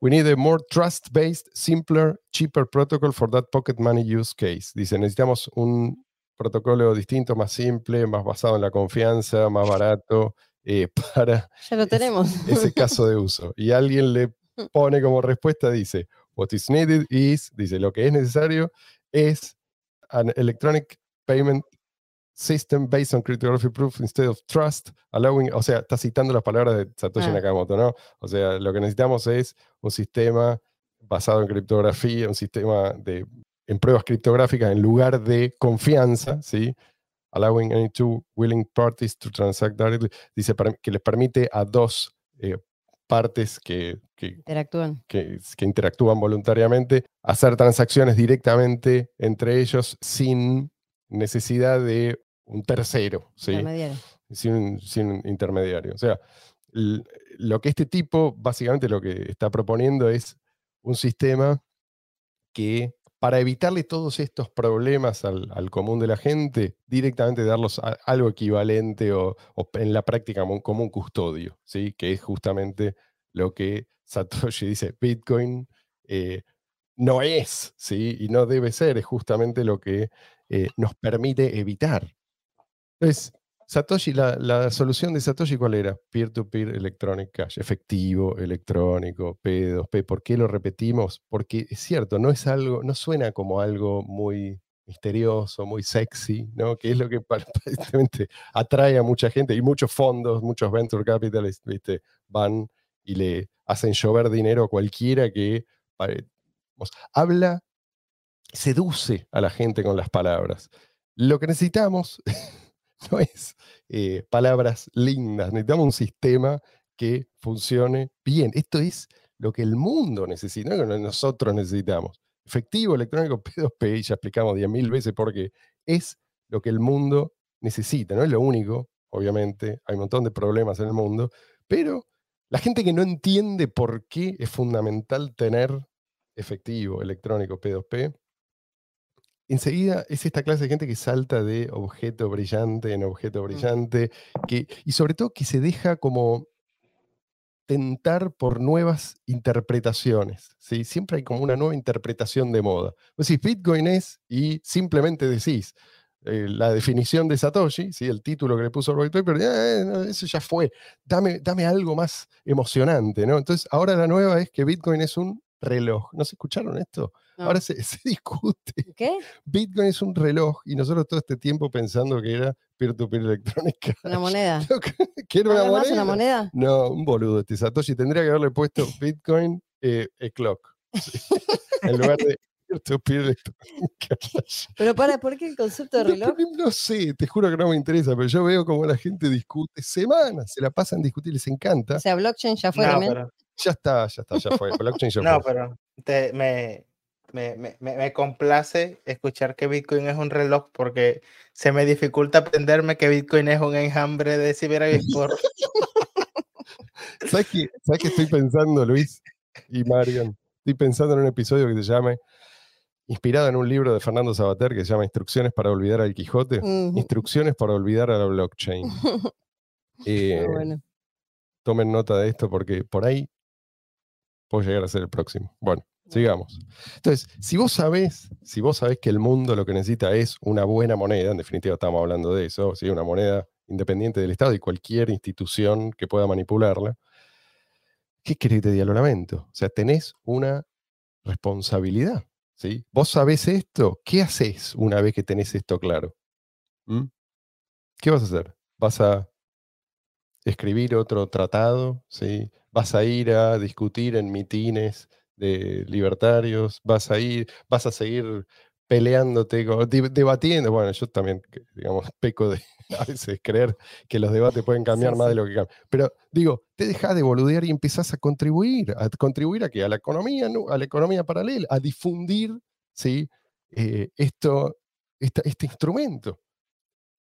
We need a more trust-based, simpler, cheaper protocol for that pocket money use case. Dice, necesitamos un protocolo distinto, más simple, más basado en la confianza, más barato, eh, para ya lo tenemos. Ese, ese caso de uso. Y alguien le pone como respuesta, dice, what is needed is, dice, lo que es necesario es an electronic payment system based on cryptography proof instead of trust, allowing, o sea, está citando las palabras de Satoshi ah. Nakamoto, ¿no? O sea, lo que necesitamos es un sistema basado en criptografía, un sistema de, en pruebas criptográficas en lugar de confianza, ¿sí? Allowing any two willing parties to transact directly, dice que les permite a dos eh, partes que, interactúan. Que, interactúan voluntariamente, hacer transacciones directamente entre ellos sin necesidad de un tercero, Intermediario. Sin, sin intermediario. O sea, lo que este tipo básicamente lo que está proponiendo es un sistema que para evitarle todos estos problemas al, común de la gente, directamente darlos algo equivalente o, en la práctica como, un custodio, ¿sí? que es justamente lo que Satoshi dice, Bitcoin eh, no es, ¿sí? y no debe ser, es justamente lo que eh, nos permite evitar. Entonces, Satoshi, la, solución de Satoshi, ¿cuál era? Peer-to-peer electronic cash, efectivo, electrónico, P2P. ¿Por qué lo repetimos? Porque es cierto, no es algo, no suena como algo muy misterioso, muy sexy, ¿no? Que es lo que atrae a mucha gente y muchos fondos, muchos venture capitalists, ¿viste? Van y le hacen llover dinero a cualquiera que habla, seduce a la gente con las palabras. Lo que necesitamos no es eh, palabras lindas, necesitamos un sistema que funcione bien. Esto es lo que el mundo necesita, no lo que nosotros necesitamos. Efectivo, electrónico, P2P, ya explicamos 10.000 veces porque es lo que el mundo necesita, no es lo único, obviamente, hay un montón de problemas en el mundo, pero la gente que no entiende por qué es fundamental tener efectivo, electrónico, P2P, enseguida es esta clase de gente que salta de objeto brillante en objeto mm. brillante, que, y sobre todo que se deja como tentar por nuevas interpretaciones. ¿sí? Siempre hay como una nueva interpretación de moda. Bitcoin es, y simplemente decís, eh, la definición de Satoshi, ¿sí? el título que le puso Robert Paper, eh, eso ya fue, dame, dame algo más emocionante. ¿no? Entonces, ahora la nueva es que Bitcoin es un reloj. ¿No se escucharon esto? Ahora se, discute. ¿Qué? Bitcoin es un reloj y nosotros todo este tiempo pensando que era peer-to-peer electrónica. Una moneda. ¿Qué era una moneda? una moneda? No, un boludo este Satoshi. Tendría que haberle puesto Bitcoin eh, clock. en lugar de peer-to-peer electrónica. Pero para, ¿por qué el concepto de reloj? No, sé, te juro que no me interesa, pero yo veo como la gente discute semanas, se la pasan discutir, les encanta. O sea, blockchain ya fue no, Ya está, ya está, ya fue. Blockchain ya no, pero me, me, me, me, complace escuchar que Bitcoin es un reloj porque se me dificulta aprenderme que Bitcoin es un enjambre de por ¿Sabes qué, ¿Sabes qué estoy pensando, Luis y Marian? Estoy pensando en un episodio que se llame, inspirado en un libro de Fernando Sabater que se llama Instrucciones para olvidar al Quijote, Instrucciones para olvidar a la blockchain. Eh, tomen nota de esto porque por ahí puedo llegar a ser el próximo. Bueno. Sigamos. Entonces, si vos sabés, si vos que el mundo lo que necesita es una buena moneda, en definitiva estamos hablando de eso, ¿sí? una moneda independiente del Estado y cualquier institución que pueda manipularla, ¿qué querés que te diga? O sea, tenés una responsabilidad. ¿sí? Vos sabés esto, ¿qué haces una vez que tenés esto claro? ¿Mm? ¿Qué vas a hacer? ¿Vas a escribir otro tratado, ¿sí? Vas a ir a discutir en mitines de libertarios, vas a ir, vas a seguir peleándote, debatiendo. Bueno, yo también, digamos, peco de a veces creer que los debates pueden cambiar más de lo que cambian. Pero digo, te dejas de boludear y empezás a contribuir. ¿A contribuir a qué? A la economía, a la economía paralela, a difundir ¿sí? Eh, esto, este instrumento.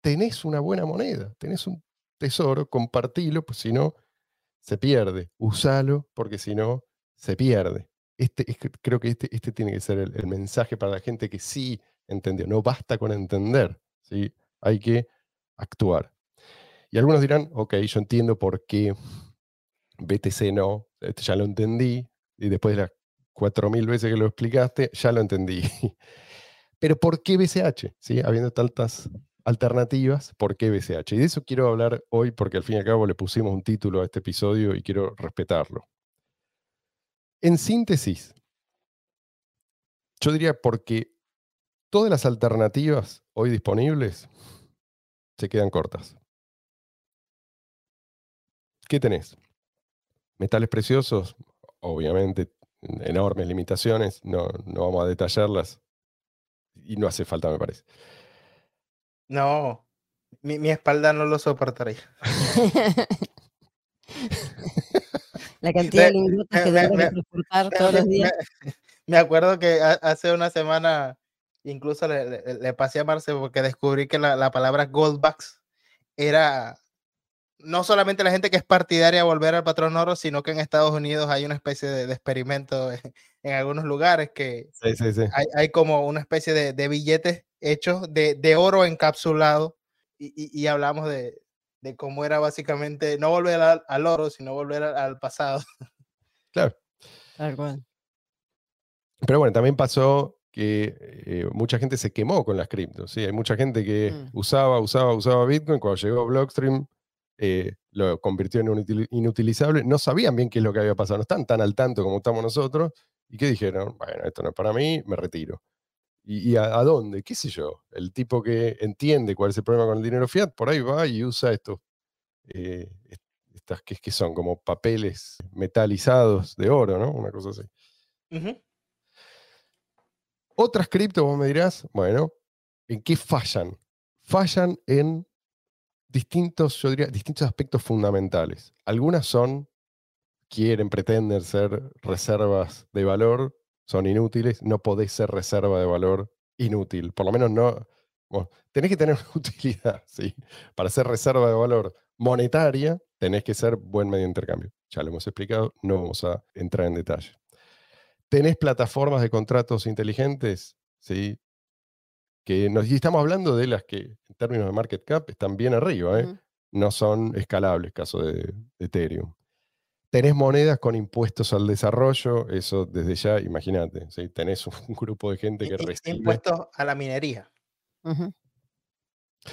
Tenés una buena moneda, tenés un tesoro, compartilo, pues si no, se pierde. Usalo, porque si no, se pierde. Este, creo que este, este tiene que ser el, mensaje para la gente que sí entendió. No basta con entender, ¿sí? hay que actuar. Y algunos dirán, ok, yo entiendo por qué BTC no, este ya lo entendí, y después de las 4.000 veces que lo explicaste, ya lo entendí. Pero ¿por qué BCH? ¿Sí? Habiendo tantas alternativas, ¿por qué BCH? Y de eso quiero hablar hoy porque al fin y al cabo le pusimos un título a este episodio y quiero respetarlo. En síntesis, yo diría porque todas las alternativas hoy disponibles se quedan cortas. ¿Qué tenés? Metales preciosos, obviamente enormes limitaciones, no, no vamos a detallarlas y no hace falta, me parece. No, mi, espalda no lo soportaría. La cantidad de lingotes que debes transportar todos los días. Me, acuerdo que hace una semana incluso le, pasé a Marce porque descubrí que la, palabra goldbacks era no solamente la gente que es partidaria de volver al patrón oro, sino que en Estados Unidos hay una especie de, experimento en, algunos lugares que Hay, como una especie de, billetes hechos de, oro encapsulado y hablamos de, de cómo era básicamente no volver al, oro, sino volver al, pasado. Claro. Tal cual. Pero bueno, también pasó que eh, mucha gente se quemó con las criptos. ¿sí? Hay mucha gente que mm. usaba, usaba, usaba Bitcoin. Cuando llegó Blockstream, eh, lo convirtió en inutilizable. No sabían bien qué es lo que había pasado. No están tan al tanto como estamos nosotros. ¿Y qué dijeron? Bueno, esto no es para mí, me retiro. ¿Y, a, dónde? ¿Qué sé yo? El tipo que entiende cuál es el problema con el dinero fiat, por ahí va y usa estos, eh, estas que, que, son como papeles metalizados de oro, ¿no? Una cosa así. Otras criptos, vos me dirás, bueno, ¿en qué fallan? Fallan en distintos, yo diría, distintos aspectos fundamentales. Algunas son, quieren, pretender ser reservas de valor son inútiles, no podés ser reserva de valor inútil. Por lo menos no. tenés que tener utilidad, ¿sí? Para ser reserva de valor monetaria, tenés que ser buen medio de intercambio. Ya lo hemos explicado, no vamos a entrar en detalle. Tenés plataformas de contratos inteligentes, ¿sí? Que nos, y estamos hablando de las que, en términos de market cap, están bien arriba, ¿eh? No son escalables, caso de Ethereum. Tenés monedas con impuestos al desarrollo, eso desde ya, imagínate, ¿sí? tenés un grupo de gente que recibe... Impuestos a la minería.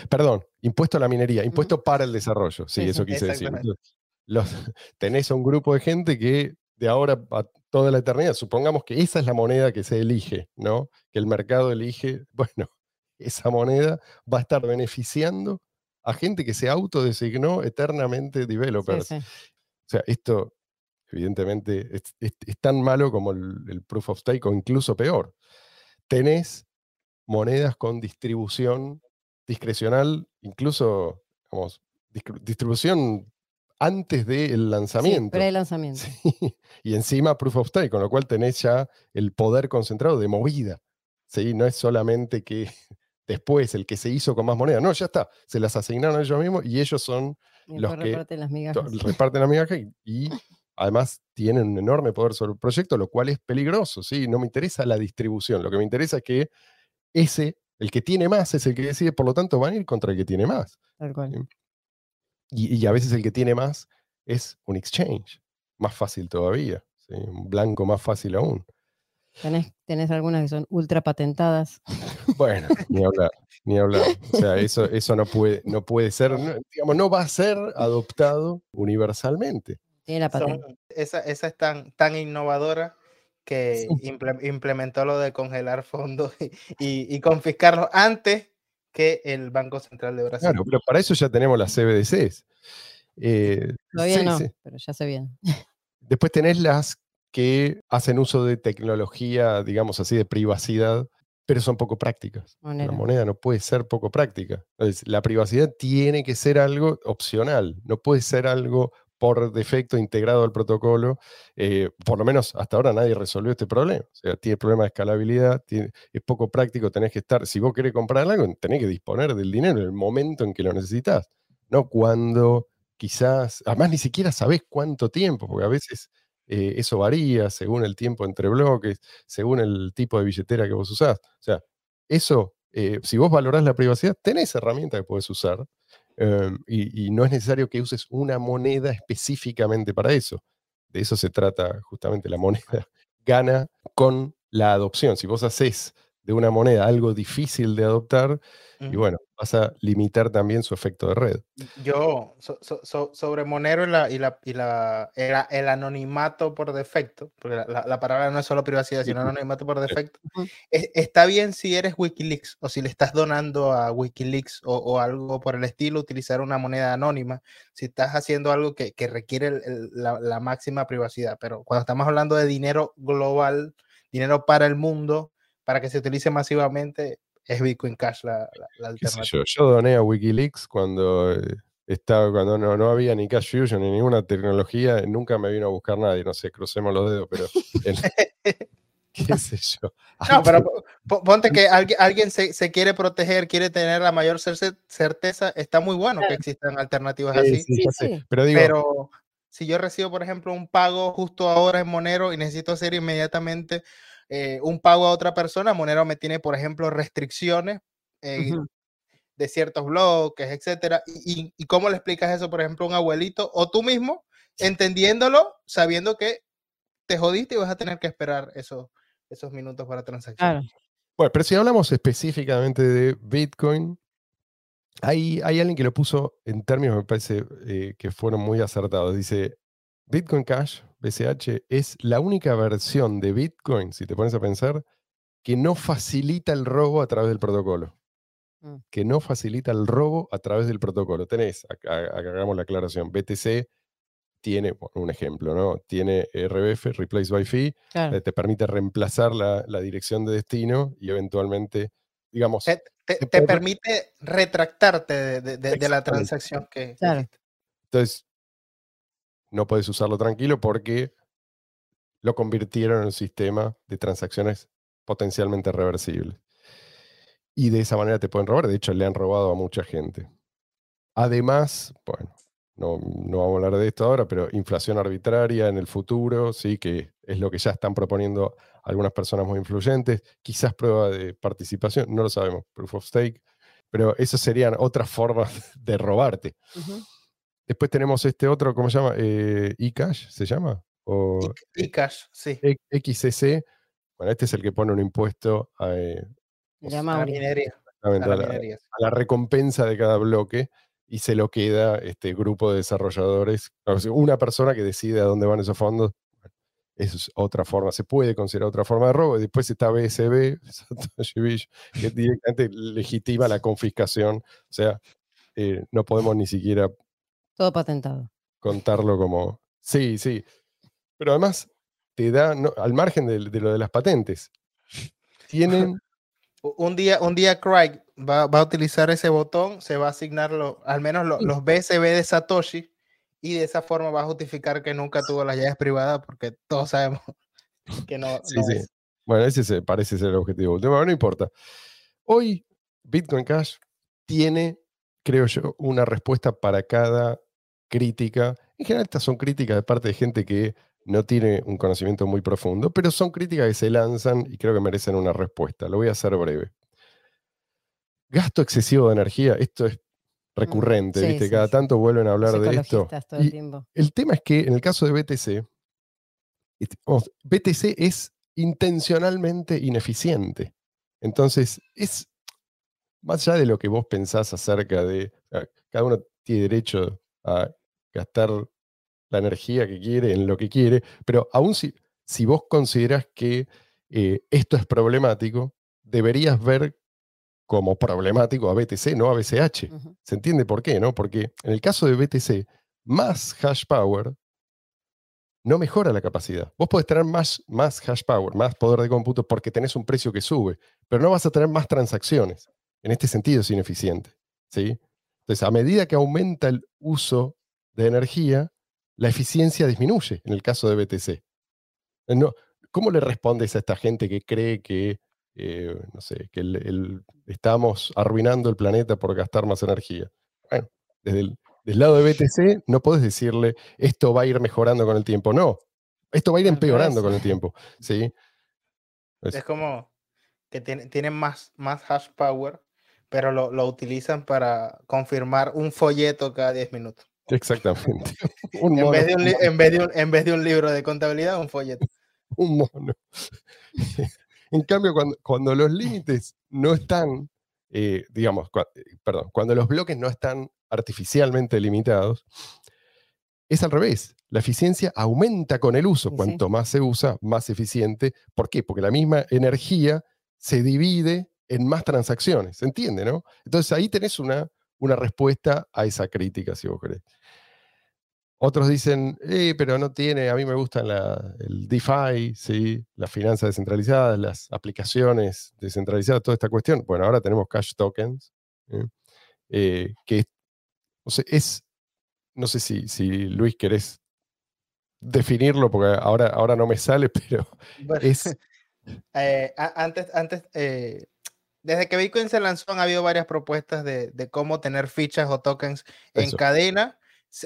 Perdón, impuesto a la minería, impuesto para el desarrollo, sí, eso quise decir. Los, tenés a un grupo de gente que de ahora a toda la eternidad, supongamos que esa es la moneda que se elige, ¿no? Que el mercado elige, bueno, esa moneda va a estar beneficiando a gente que se autodesignó eternamente developers. O sea, esto evidentemente es, tan malo como el, proof of stake o incluso peor. Tenés monedas con distribución discrecional, incluso, vamos, distribución antes del lanzamiento. Sí, pre-lanzamiento. Y encima proof of stake, con lo cual tenés ya el poder concentrado de movida. ¿sí? No es solamente que después el que se hizo con más monedas, no, ya está, se las asignaron ellos mismos y ellos son los que reparten las migajas. reparten las migajas y, además tienen un enorme poder sobre el proyecto, lo cual es peligroso, ¿sí? No me interesa la distribución, lo que me interesa es que ese, el que tiene más, es el que decide, por lo tanto van a ir contra el que tiene más. Tal cual. Y, a veces el que tiene más es un exchange, más fácil todavía, un blanco más fácil aún. Tenés, tenés algunas que son ultra patentadas. Bueno, ni hablar, ni hablar. O sea, eso, eso no, puede, no puede ser, digamos, no va a ser adoptado universalmente. Tiene la patente. esa, esa es tan, tan innovadora que implementó lo de congelar fondos y, y, confiscarlos antes que el Banco Central de Brasil. Claro, pero para eso ya tenemos las CBDCs. Eh, Todavía sí, no, sí. pero ya se viene. Después tenés las que hacen uso de tecnología, digamos así, de privacidad, pero son poco prácticas. La moneda no puede ser poco práctica. Entonces, la privacidad tiene que ser algo opcional, no puede ser algo por defecto integrado al protocolo. Eh, por lo menos hasta ahora nadie resolvió este problema. O sea, tiene problema de escalabilidad, tiene- es poco práctico, tenés que estar, si vos querés comprar algo, tenés que disponer del dinero en el momento en que lo necesitas, no cuando quizás, además ni siquiera sabés cuánto tiempo, porque a veces eh, eso varía según el tiempo entre bloques, según el tipo de billetera que vos usás. O sea, eso, eh, si vos valorás la privacidad, tenés herramientas que podés usar em, y, y no es necesario que uses una moneda específicamente para eso. De eso se trata justamente la moneda. Gana con la adopción. Si vos haces de una moneda algo difícil de adoptar, y bueno, vas a limitar también su efecto de red. Yo, so- so- so- sobre Monero y, la, y, la, y la, el, el anonimato por defecto, porque la, la- la palabra no es solo privacidad, sino anonimato por defecto, es- está bien si eres Wikileaks o si le estás donando a Wikileaks o, o algo por el estilo, utilizar una moneda anónima, si estás haciendo algo que, que requiere el- el- la, la máxima privacidad, pero cuando estamos hablando de dinero global, dinero para el mundo, para que se utilice masivamente, es Bitcoin Cash la, la- la alternativa. yo, yo doné a Wikileaks cuando eh, estaba, cuando no, no había ni Cash Fusion ni ninguna tecnología, nunca me vino a buscar nadie, no sé, crucemos los dedos, pero el- qué sé yo. No, pero ponte que alguien, alguien se, se quiere proteger, quiere tener la mayor certeza, está muy bueno que existan alternativas Sí, así, sí, sí. Pero digo, pero si yo recibo, por ejemplo, un pago justo ahora en Monero y necesito hacer inmediatamente eh, un pago a otra persona, Monero me tiene, por ejemplo, restricciones eh, de ciertos bloques, etcétera. Y, y- y cómo le explicas eso, por ejemplo, a un abuelito o tú mismo, entendiéndolo, sabiendo que te jodiste y vas a tener que esperar esos, esos minutos para transacción. Claro. Bueno, pero si hablamos específicamente de Bitcoin, hay, hay alguien que lo puso en términos, me parece, eh, que fueron muy acertados. Dice, Bitcoin Cash, BCH, es la única versión de Bitcoin, si te pones a pensar, que no facilita el robo a través del protocolo. Mm. Que no facilita el robo a través del protocolo. Tenés, hagamos la aclaración, BTC tiene, bueno, un ejemplo, ¿no? Tiene RBF, Replace by Fee, Claro. eh, te permite reemplazar la, la dirección de destino y eventualmente, digamos, Te, te- te te puede- permite retractarte de, de- de- de la transacción que, Claro. entonces no puedes usarlo tranquilo porque lo convirtieron en un sistema de transacciones potencialmente reversibles. Y de esa manera te pueden robar. De hecho, le han robado a mucha gente. Además, bueno, no, no vamos a hablar de esto ahora, pero inflación arbitraria en el futuro, sí, que es lo que ya están proponiendo algunas personas muy influyentes. Quizás prueba de participación, no lo sabemos, proof of stake. Pero esas serían otras formas de robarte. Después tenemos este otro, ¿cómo se llama? Eh, eCash, ¿se llama? O Y, y cash, sí. E- XCC. Bueno, este es el que pone un impuesto a, eh, A minería. A la minería. a la recompensa de cada bloque y se lo queda este grupo de desarrolladores. Una persona que decide a dónde van esos fondos. Eso es otra forma, se puede considerar otra forma de robo. Y después está BSB, que directamente legitima la confiscación. O sea, eh, no podemos ni siquiera Todo patentado. contarlo como. Sí, sí. Pero además te da, no, al margen de, de lo de las patentes, tienen. Un día, un día Craig va, va a utilizar ese botón, se va a asignar lo- al menos lo- Sí. los BSB de Satoshi y de esa forma va a justificar que nunca tuvo las llaves privadas porque todos sabemos que no, Sí, no sí. es. Bueno, ese se- parece ser el objetivo último. Bueno, no importa. Hoy Bitcoin Cash tiene, creo yo, una respuesta para cada crítica. En general, estas son críticas de parte de gente que no tiene un conocimiento muy profundo, pero son críticas que se lanzan y creo que merecen una respuesta. Lo voy a hacer breve. Gasto excesivo de energía, esto es recurrente, sí, ¿viste? sí, Cada sí. tanto vuelven a hablar de esto. todo el Y tiempo. el tema es que en el caso de BTC, este, vamos, BTC es intencionalmente ineficiente. Entonces, es más allá de lo que vos pensás acerca de, cada uno tiene derecho a gastar la energía que quiere en lo que quiere, pero aún si, si vos considerás que eh, esto es problemático, deberías ver como problemático a BTC, no a BCH. ¿Se entiende por qué? ¿no? Porque en el caso de BTC, más hash power no mejora la capacidad. Vos podés tener más, más hash power, más poder de cómputo porque tenés un precio que sube, pero no vas a tener más transacciones. En este sentido es ineficiente. ¿sí? Entonces, a medida que aumenta el uso de energía, la eficiencia disminuye en el caso de BTC. Eh, no, ¿Cómo le respondes a esta gente que cree que, eh, no sé, que estamos arruinando el planeta por gastar más energía? Bueno, desde el, del lado de BTC no puedes decirle esto va a ir mejorando con el tiempo. No, esto va a ir empeorando con el tiempo. ¿sí? Es, como que tienen más, más hash power, pero lo, utilizan para confirmar un folleto cada 10 minutos. Exactamente. en, vez de un, en, vez de un, en vez de un libro de contabilidad, un folleto. un mono. en cambio, cuando, cuando los límites no están, eh, digamos, eh, perdón, cuando los bloques no están artificialmente limitados, es al revés. La eficiencia aumenta con el uso. Cuanto más se usa, más eficiente. ¿Por qué? Porque la misma energía se divide en más transacciones. ¿Se entiende, no? Entonces ahí tenés una, una respuesta a esa crítica, si vos querés. Otros dicen, eh, pero no tiene, a mí me gustan el DeFi, ¿sí? las finanzas descentralizadas, las aplicaciones descentralizadas, toda esta cuestión. Bueno, ahora tenemos cash tokens, ¿eh? Eh, que es, no sé si, si Luis querés definirlo, porque ahora, ahora no me sale, pero es... Eh, antes, antes desde que Bitcoin se lanzó han habido varias propuestas de, cómo tener fichas o tokens en cadena.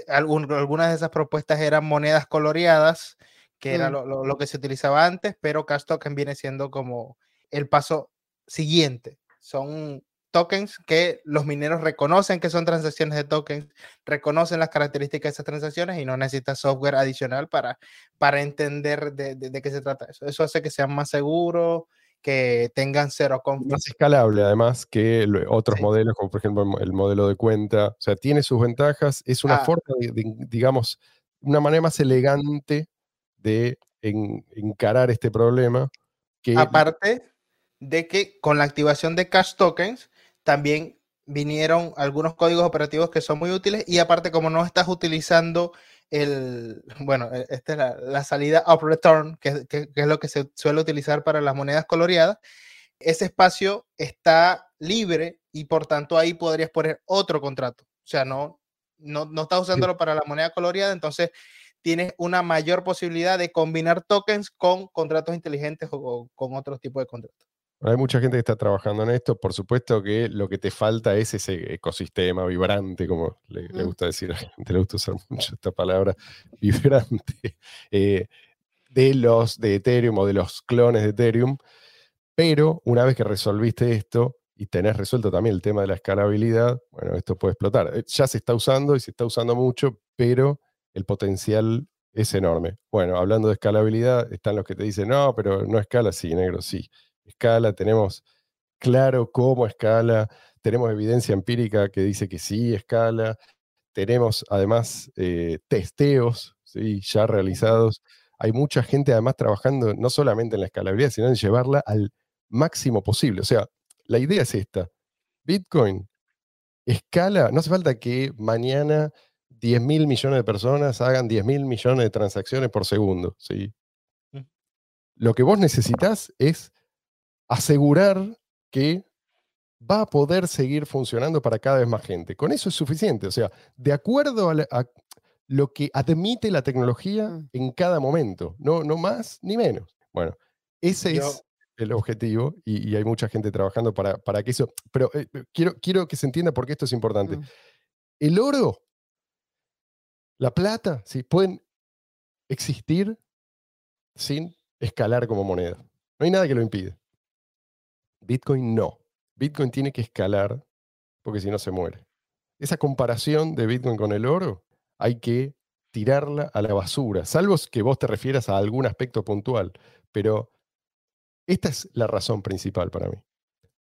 algunas de esas propuestas eran monedas coloreadas, que era mm. lo, lo, que se utilizaba antes, pero Cash Token viene siendo como el paso siguiente. Son tokens que los mineros reconocen que son transacciones de tokens, reconocen las características de esas transacciones y no necesita software adicional para, para entender de, de, qué se trata eso. Eso hace que sean más seguros, que tengan cero Más escalable, además, que otros modelos, como por ejemplo el modelo de cuenta. O sea, tiene sus ventajas. Es una ah. forma, de, digamos, una manera más elegante de encarar este problema. Que... Aparte de que con la activación de cash tokens, también vinieron algunos códigos operativos que son muy útiles y aparte como no estás utilizando el, bueno, e, esta es la, salida up return, que, es lo que se suele utilizar para las monedas coloreadas, ese espacio está libre y por tanto ahí podrías poner otro contrato. O sea, no, no, no estás usándolo para la moneda coloreada, entonces tienes una mayor posibilidad de combinar tokens con contratos inteligentes o con otro tipo de contratos. Hay mucha gente que está trabajando en esto. Por supuesto que lo que te falta es ese ecosistema vibrante, como le, mm. gusta decir a la gente, le gusta usar mucho esta palabra, vibrante, eh, de los de Ethereum o de los clones de Ethereum. Pero una vez que resolviste esto y tenés resuelto también el tema de la escalabilidad, bueno, esto puede explotar. Eh, ya se está usando y se está usando mucho, pero el potencial es enorme. Bueno, hablando de escalabilidad, están los que te dicen, no, pero no escala, sí, negro, sí escala, tenemos claro cómo escala, tenemos evidencia empírica que dice que sí escala, tenemos además eh, testeos ¿sí? ya realizados. Hay mucha gente además trabajando no solamente en la escalabilidad, sino en llevarla al máximo posible. O sea, la idea es esta. Bitcoin escala, no hace falta que mañana 10 mil millones de personas hagan 10 mil millones de transacciones por segundo. ¿sí? Mm. Lo que vos necesitas es asegurar que va a poder seguir funcionando para cada vez más gente. Con eso es suficiente. O sea, de acuerdo a, lo que admite la tecnología mm. en cada momento, no, no más ni menos. Bueno, ese es el objetivo y, hay mucha gente trabajando para, para que eso... Pero eh, eh, quiero, quiero que se entienda por qué esto es importante. Mm. El oro, la plata, ¿sí? pueden existir sin escalar como moneda. No hay nada que lo impide. Bitcoin no. Bitcoin tiene que escalar porque si no se muere. Esa comparación de Bitcoin con el oro hay que tirarla a la basura, salvo que vos te refieras a algún aspecto puntual, pero esta es la razón principal para mí.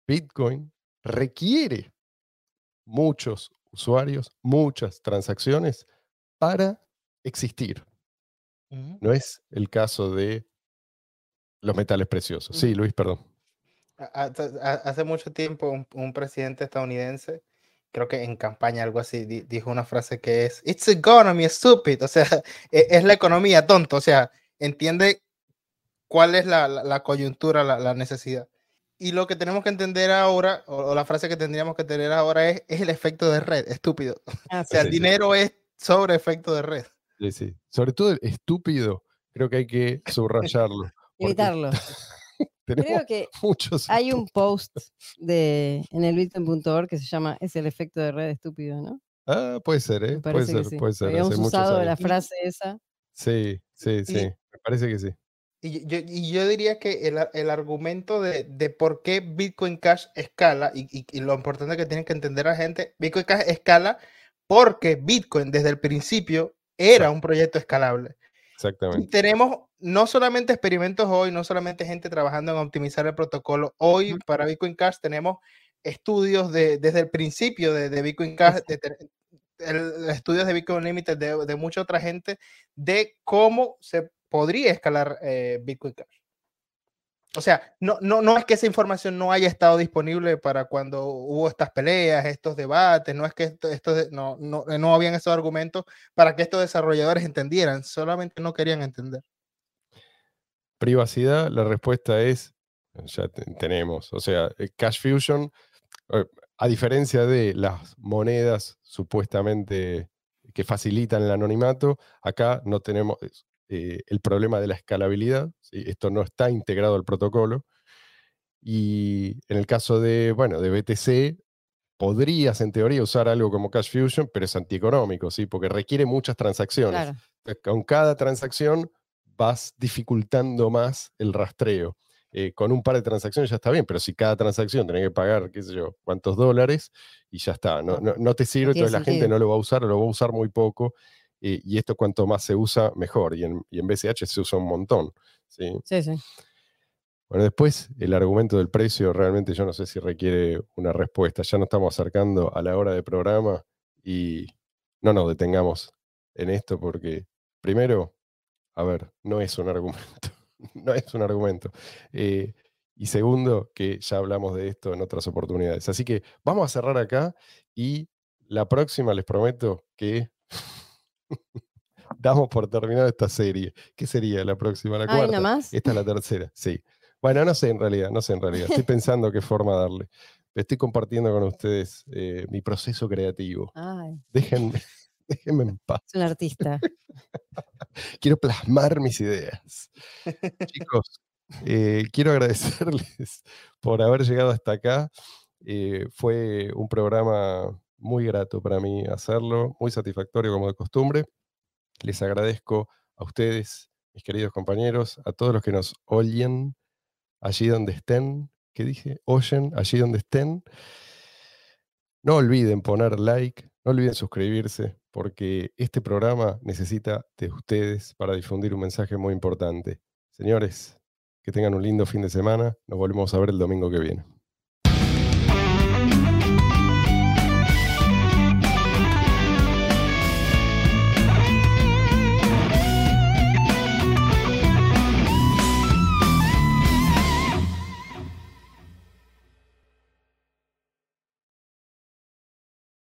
Bitcoin requiere muchos usuarios, muchas transacciones para existir. No es el caso de los metales preciosos. Sí, Luis, perdón hace mucho tiempo un, presidente estadounidense creo que en campaña algo así, dijo una frase que es, It's economy, stupid, o sea, e, es, la economía, tonto, o sea, entiende cuál es la, la, coyuntura, la, la, necesidad. Y lo que tenemos que entender ahora, o, la frase que tendríamos que tener ahora es, es el efecto de red, estúpido. Ah, o sea, el dinero es sobre efecto de red. Sí, sí. Sobre todo el estúpido, creo que hay que subrayarlo. Evitarlo. Creo que hay un post de, en el bitcoin.org que se llama Es el efecto de red estúpido, ¿no? Ah, puede ser, ¿eh? Puede ser, puede ser. Habíamos usado la frase esa. Sí, sí, sí. Me parece que sí. Y yo, y yo diría que el, el argumento de, de, por qué Bitcoin Cash escala y, y, lo importante que tienen que entender la gente, Bitcoin Cash escala porque Bitcoin desde el principio era un proyecto escalable. Exactamente. Tenemos no solamente experimentos hoy, no solamente gente trabajando en optimizar el protocolo. Hoy para Bitcoin Cash tenemos estudios de, desde el principio de, de Bitcoin Cash, estudios de Bitcoin Limited de, de, mucha otra gente de cómo se podría escalar eh, Bitcoin Cash. O sea, no, no, no es que esa información no haya estado disponible para cuando hubo estas peleas, estos debates, no es que esto, no, no, no habían esos argumentos para que estos desarrolladores entendieran, solamente no querían entender. Privacidad, la respuesta es, ya tenemos, o sea, Cash Fusion, eh, a diferencia de las monedas supuestamente que facilitan el anonimato, acá no tenemos, eh, el problema de la escalabilidad. Esto no está integrado al protocolo. Y en el caso de, bueno, de BTC, podrías en teoría usar algo como Cash Fusion, pero es antieconómico, ¿sí? porque requiere muchas transacciones. Con cada transacción vas dificultando más el rastreo. Eh, con un par de transacciones ya está bien, pero si cada transacción tenés que pagar, qué sé yo, cuántos dólares y ya está. No, no, te sirve, entonces la gente no lo va a usar o lo va a usar muy poco y, esto cuanto más se usa, mejor. Y en, y BCH se usa un montón. ¿sí? sí, sí. Bueno, después el argumento del precio realmente yo no sé si requiere una respuesta. Ya nos estamos acercando a la hora de programa y no nos detengamos en esto porque, primero, a ver, no es un argumento. no es un argumento. Eh, y segundo, que ya hablamos de esto en otras oportunidades. Así que vamos a cerrar acá y la próxima les prometo que Damos por terminado esta serie. ¿Qué sería la próxima? ¿La cuarta? más? Esta es la tercera, sí. Bueno, no sé en realidad, no sé en realidad. Estoy pensando qué forma darle. Estoy compartiendo con ustedes eh, mi proceso creativo. Déjenme, déjenme en paz. Es un artista. quiero plasmar mis ideas. Chicos, eh, quiero agradecerles por haber llegado hasta acá. Eh, fue un programa muy grato para mí hacerlo, muy satisfactorio como de costumbre. Les agradezco a ustedes, mis queridos compañeros, a todos los que nos oyen allí donde estén. ¿Qué dije? Oyen allí donde estén. No olviden poner like, no olviden suscribirse, porque este programa necesita de ustedes para difundir un mensaje muy importante. Señores, que tengan un lindo fin de semana. Nos volvemos a ver el domingo que viene.